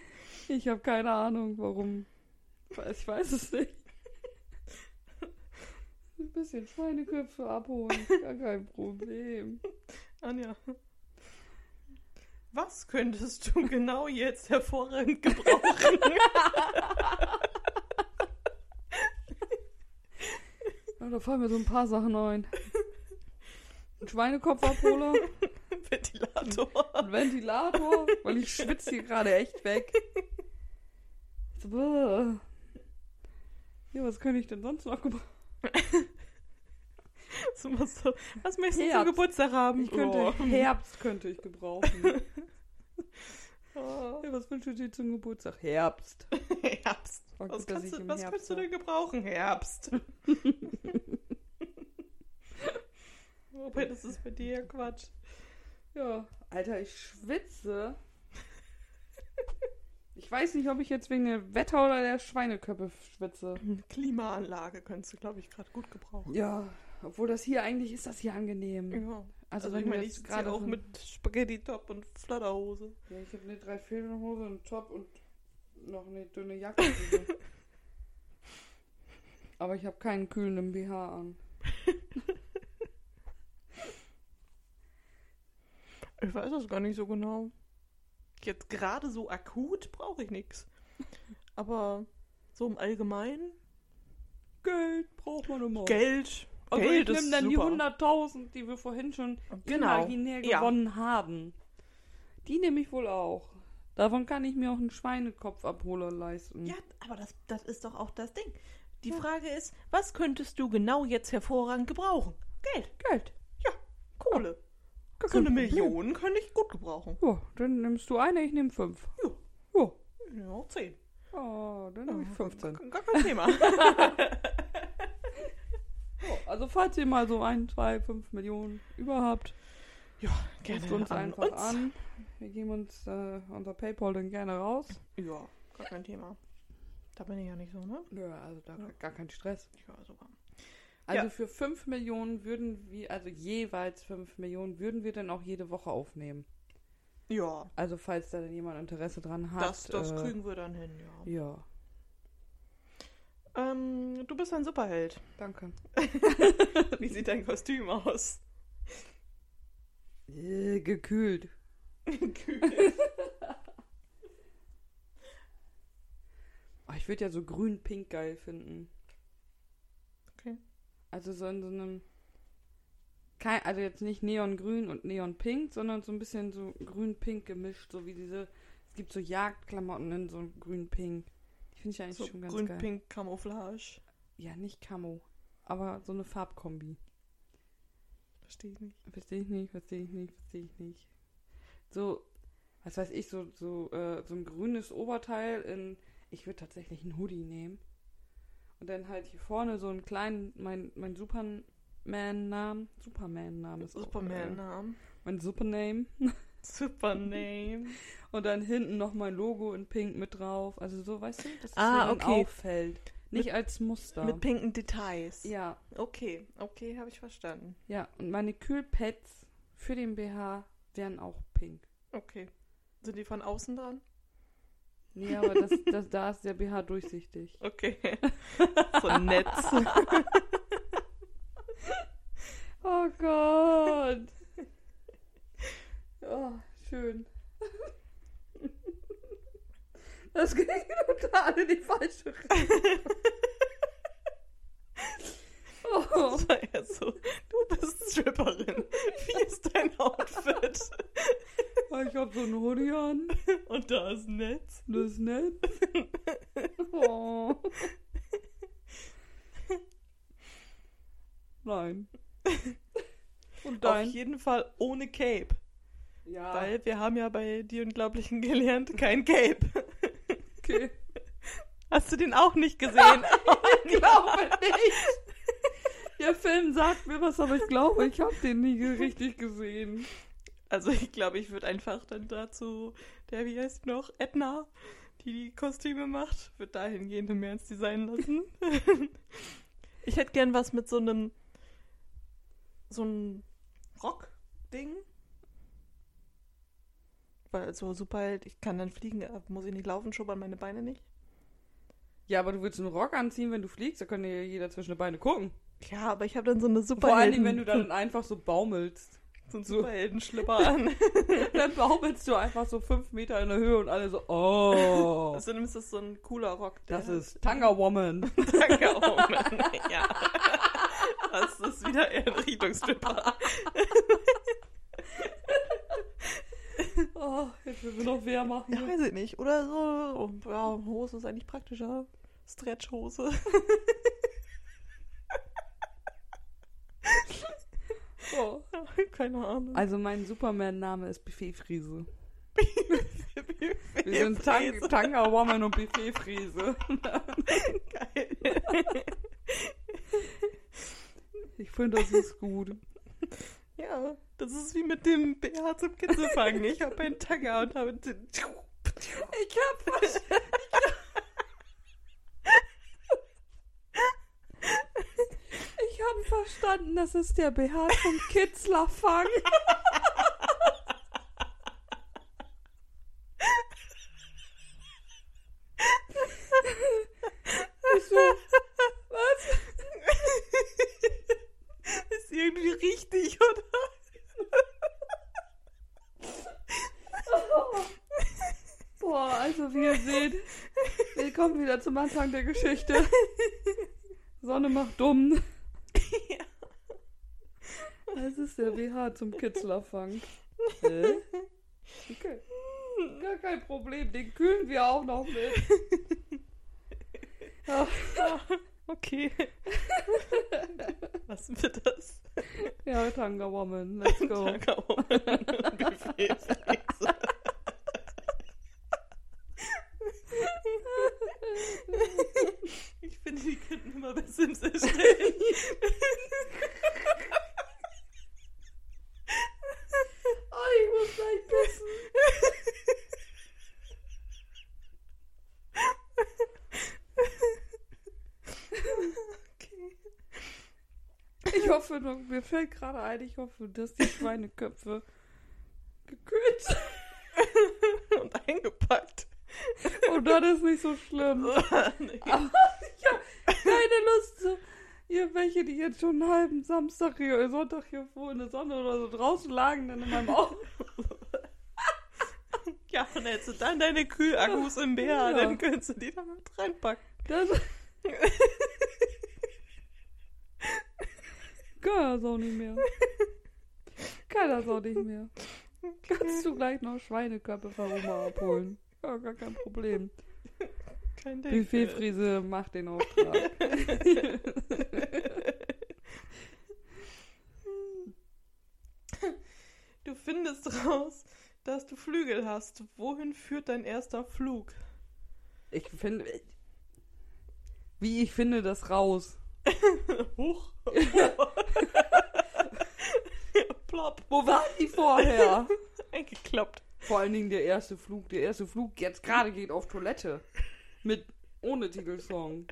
Ich habe keine Ahnung, warum. Ich weiß es nicht. Ein bisschen Schweineköpfe abholen, gar kein Problem. Anja. Was könntest du genau jetzt hervorragend gebrauchen? Ja, da fallen mir so ein paar Sachen ein. Ein Schweinekopfabholer, Ventilator. ein Ventilator, weil ich schwitze hier gerade echt weg. So. Ja, was könnte ich denn sonst noch gebrauchen? So, was, möchtest du zum. Geburtstag haben? Ich könnte Oh. Herbst könnte ich gebrauchen. Oh. Ja, was wünschst du dir zum Geburtstag? Herbst. Herbst. Oh, Was, gut, kannst du, was Herbst kannst du denn gebrauchen? Herbst. Wobei, das ist bei dir ja Quatsch. Ja, Alter, ich schwitze. Ich weiß nicht, ob ich jetzt wegen der Wetter oder der Schweineköpfe schwitze. Klimaanlage könntest du, glaube ich, gerade gut gebrauchen. Ja, obwohl das hier eigentlich ist das hier angenehm. Ja. Also, Also, ich meine, ich gerade auch mit Spaghetti-Top und Flatterhose. Ja, ich habe eine Dreiviertelhose, einen Top und noch eine dünne Jacke. Aber ich habe keinen kühlenden BH an. Ich weiß das gar nicht so genau. Jetzt gerade so akut brauche ich nichts. Aber so im Allgemeinen, Geld braucht man immer. Geld. Also Geld ich nehme dann die super. 100.000, die wir vorhin schon Genau. imaginär Ja. gewonnen haben. Die nehme ich wohl auch. Davon kann ich mir auch einen Schweinekopfabholer leisten. Ja, aber das, das ist doch auch das Ding. Die Frage ist, was könntest du genau jetzt hervorragend gebrauchen? Geld. Geld. Kohle. Gar So eine. Million könnte ich gut gebrauchen. Ja, dann nimmst du eine, ich nehme fünf. Ja. Ja. Ja, zehn. Oh, dann habe ich 15. Gar, kein Thema. Also falls ihr mal so ein, zwei, fünf Millionen überhaupt, ja, gerne uns an einfach uns. an. Wir geben uns äh, unser Paypal dann gerne raus. Ja, gar kein Thema. Da bin ich ja nicht so, ne? Ja, also da Ja. gar kein Stress. Ja, super. Also Ja. für 5 Millionen würden wir, also jeweils 5 Millionen, würden wir dann auch jede Woche aufnehmen. Ja, Also falls da dann jemand Interesse dran hat. das, das äh, kriegen wir dann hin, ja. Ja, Ähm, du bist ein Superheld. danke. Wie sieht dein Kostüm aus? Äh, gekühlt. Ich würde ja so grün-pink geil finden. Also so in so einem. Kein, also jetzt nicht neongrün und neonpink, sondern so ein bisschen so grün-pink gemischt, so wie diese. Es gibt so Jagdklamotten in so grün-pink. Die finde ich eigentlich So schon ganz geil. grün-pink Camouflage. Ja, nicht Camo, aber so eine Farbkombi. Verstehe ich nicht. Verstehe ich nicht, verstehe ich nicht, verstehe ich nicht. So, was weiß ich, so, so, äh, so ein grünes Oberteil in. Ich würde tatsächlich einen Hoodie nehmen. Und dann halt hier vorne so einen kleinen, mein, mein Superman-Namen. Superman-Name ist Superman-Namen. Mein Supername. Supername. Und dann hinten noch mein Logo in Pink mit drauf. Also so, weißt du, dass es Ah, okay. auffällt. Nicht als Muster. Mit pinken Details. ja, Okay, okay, habe ich verstanden. ja. Und meine Kühlpads für den BH wären auch pink. Okay. Sind die von außen dran? Nee, aber das, das, da ist der BH durchsichtig. Okay. so ein Netz. Oh Gott. Oh, schön. Das ging total in die falsche Richtung. Oh. Das war ja so. Du bist Stripperin. Wie ist dein Outfit? Hab so einen Hoodie an. Und da ist ein Netz. Das ist nett. Oh. Nein. Und Auf dein? jeden Fall ohne Cape. Ja. Weil wir haben ja bei Die Unglaublichen gelernt, kein Cape. Okay. Hast du den auch nicht gesehen? Ich glaube nicht. Der Film sagt mir was, aber ich glaube, ich habe den nie richtig gesehen. Also ich glaube, ich würde einfach dann dazu, der, wie heißt die noch, Edna, die die Kostüme macht, würde dahingehend und mir ins Design lassen. ich hätte gern was mit so einem, so einem Rock-Ding. Weil so super halt, ich kann dann fliegen, aber muss ich nicht laufen, schubbern meine Beine nicht. Ja, aber du willst einen Rock anziehen, wenn du fliegst, da kann dir jeder zwischen die Beine gucken. Ja, aber ich habe dann so eine super Vor allen Dingen, wenn du dann einfach so baumelst. So einen Superheldenschlipper an. Dann baumelst du einfach so fünf Meter in der Höhe und alle so, oh, Außerdem ist das so ein cooler Rock. das hat- ist Tanga Woman. Oh Mann. Ja. Das ist wieder eher ein Richtungsstripper. Oh, jetzt müssen wir noch wer machen. Ja, weiß ich nicht. Oder so. Ja, Hose ist eigentlich praktischer. Stretchhose. Oh. Keine Ahnung. Also mein Superman-Name ist Buffet-Friese. Wir Wir sind Tang Tanga Woman und Buffet-Friese. Geil. Ich finde, das ist gut. Ja, das ist wie mit dem BH zum Kitzelfangen. Ich habe einen Tanga und habe den. Ich hab was. Ich habe verstanden, das ist der BH vom Kitzlerfang. Ich so, was? Ist irgendwie richtig, oder? Boah, also wie ihr seht, willkommen wieder zum Anfang der Geschichte. Sonne macht dumm. Das ist der BH zum Kitzlerfang. Hä? Okay. Gar kein Problem, den kühlen wir auch noch mit. Ja, Okay. Was wird das? ja Tanga Woman, let's go. Tanga Woman. Buffetfriese. Ich finde, die könnten immer bei Sims erstellen. Oh, ich muss gleich pissen. Okay. Ich hoffe, nur- mir fällt gerade ein, ich hoffe, dass die Schweineköpfe gekühlt sind. Und eingepackt. Und dann ist nicht so schlimm. Nee. Aber ich habe keine Lust zu. Ihr welche, die jetzt schon einen halben Samstag hier, äh, Sonntag hier vor in der Sonne oder so draußen lagen, dann in meinem Auto. Ja, Und hättest du dann deine Kühlakkus im BH, Ja. dann könntest du die da mit reinpacken. Das Kann das auch nicht mehr. Kann das auch nicht mehr. Kannst du gleich noch Schweineköpfe von Oma abholen? Ja, gar kein Problem. Kein Ding. Buffetfriese macht den Auftrag. Du findest raus, dass du Flügel hast. Wohin führt dein erster Flug? Ich finde. Wie ich finde das raus. Huch. Plopp. Wo waren die vorher? Eingeklappt. Vor allen Dingen der erste Flug. Der erste Flug jetzt gerade geht auf Toilette. Mit ohne Titelsong.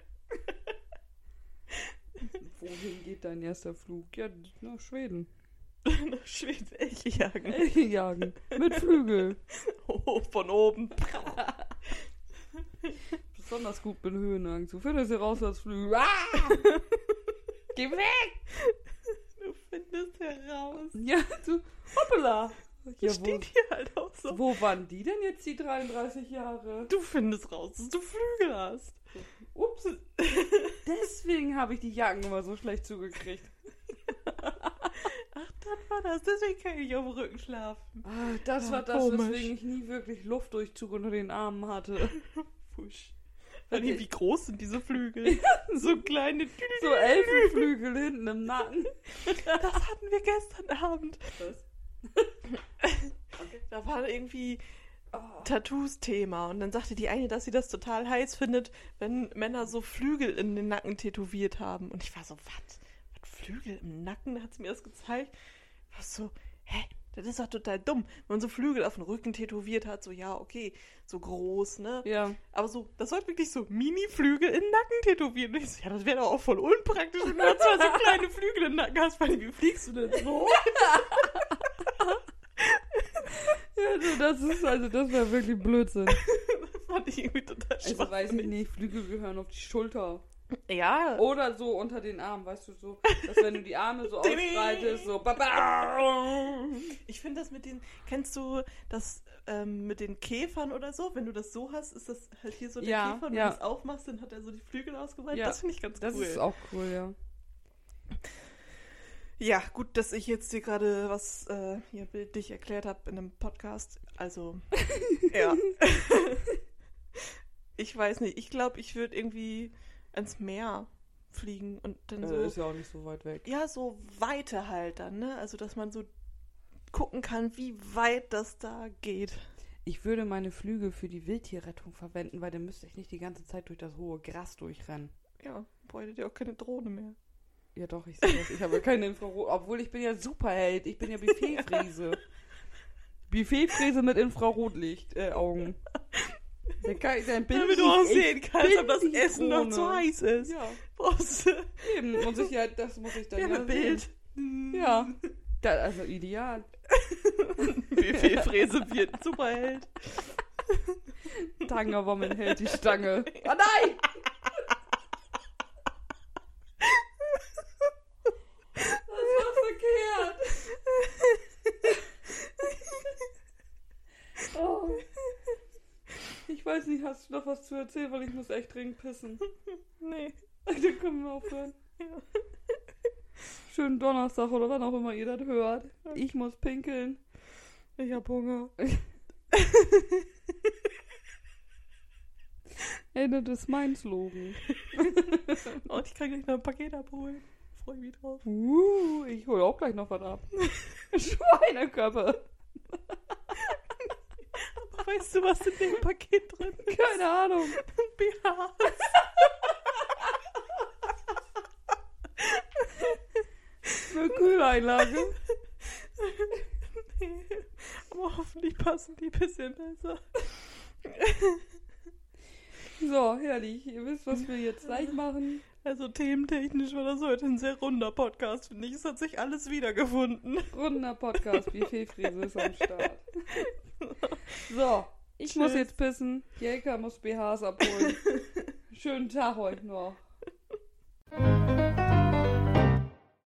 Wohin geht dein erster Flug? Ja, nach Schweden. Nach Schweden Elche jagen. Elche jagen. Mit Flügel. Oh, von oben. Besonders gut mit Höhenangst. Du findest heraus, dass Flügel. Ah! Geh weg! Du findest heraus. Ja, du. Hoppala! Ja, Das wo, steht hier halt auch so. wo waren die denn jetzt, die 33 Jahre? Du findest raus, dass du Flügel hast. Ups. Deswegen habe ich die Jacken immer so schlecht zugekriegt. Ach, dann war das. Deswegen kann ich auf dem Rücken schlafen. Ah, das Ah, war das, komisch. weswegen ich nie wirklich Luftdurchzug unter den Armen hatte. Fusch. Okay. Wie groß sind diese Flügel? so kleine. So Elfenflügel hinten im Nacken. Das hatten wir gestern Abend. Was? Da war irgendwie Oh. Tattoos Thema und dann sagte die eine, dass sie das total heiß findet, wenn Männer so Flügel in den Nacken tätowiert haben. Und ich war so, was? Was Flügel im Nacken? Da hat sie mir das gezeigt. Ich war so, hä? Das ist doch total dumm. Wenn man so Flügel auf den Rücken tätowiert hat, so ja, okay, so groß, ne? Ja. Aber so, das sollte wirklich so Mini-Flügel in den Nacken tätowieren. Und ich so, ja, das wäre doch auch voll unpraktisch, wenn du zwar so kleine Flügel im Nacken hast, weil wie fliegst du denn so? ja du, das ist also, das wäre wirklich Blödsinn. Das fand ich irgendwie total Also schwach. weiß ich nicht, Flügel gehören auf die Schulter. Ja, Oder so unter den Arm, weißt du, so, dass wenn du die Arme so ausbreitest, so. Ich finde das mit den, kennst du das ähm, mit den Käfern oder so? Wenn du das so hast, ist das halt hier so der Ja, Käfer und ja. wenn du es aufmachst, dann hat er so die Flügel ausgeweitet. Ja, das finde ich ganz Das cool. ist auch cool, ja. ja, gut, dass ich jetzt dir gerade was äh, hier bildlich erklärt habe in einem Podcast. Also, ja. ich weiß nicht, ich glaube, ich würde irgendwie ans Meer fliegen und dann so. Äh, ist ja auch nicht so weit weg. ja, so Weite halt dann, ne? Also, dass man so gucken kann, wie weit das da geht. Ich würde meine Flügel für die Wildtierrettung verwenden, weil dann müsste ich nicht die ganze Zeit durch das hohe Gras durchrennen. Ja, bräuchtet ihr auch keine Drohne mehr. Ja doch, ich sehe das. Ich habe keine Infrarot. Obwohl ich bin ja Superheld. Ich bin ja Buffetfriese. Buffetfriese mit Infrarotlicht, äh, Augen. Dann, kann ich, dann Damit du auch sehen kannst, ob das Essen noch zu heiß ist. Ja, Brauchst du eben. Muss ich ja, das muss ich dann ja ja Bild. sehen. Ja. Da, also ideal. Buffetfräse wird Superheld. Tangerwommen hält die Stange. Oh nein! Das war verkehrt. Oh. Ich weiß nicht, hast du noch was zu erzählen, weil ich muss echt dringend pissen. Nee. Dann können wir aufhören. Ja. Schönen Donnerstag oder wann auch immer ihr das hört. Ich muss pinkeln. Ich hab Hunger. Ey, das ist mein Slogan. Und ich kann gleich noch ein Paket abholen. Freue mich drauf. Uh, ich hole auch gleich noch was ab. Schweineköpfe. Weißt du, was in dem Paket drin ist? Keine Ahnung. BH. Eine Kühleinlage. Nee. Aber hoffentlich passen die ein bisschen besser. So, herrlich. Ihr wisst, was wir jetzt gleich machen. Also thementechnisch war das heute ein sehr runder Podcast, finde ich. Es hat sich alles wiedergefunden. Runder Podcast. Buffetfriese ist am Start. So, ich muss Tschüss. jetzt pissen. Jelka muss BHs abholen. Schönen Tag euch noch.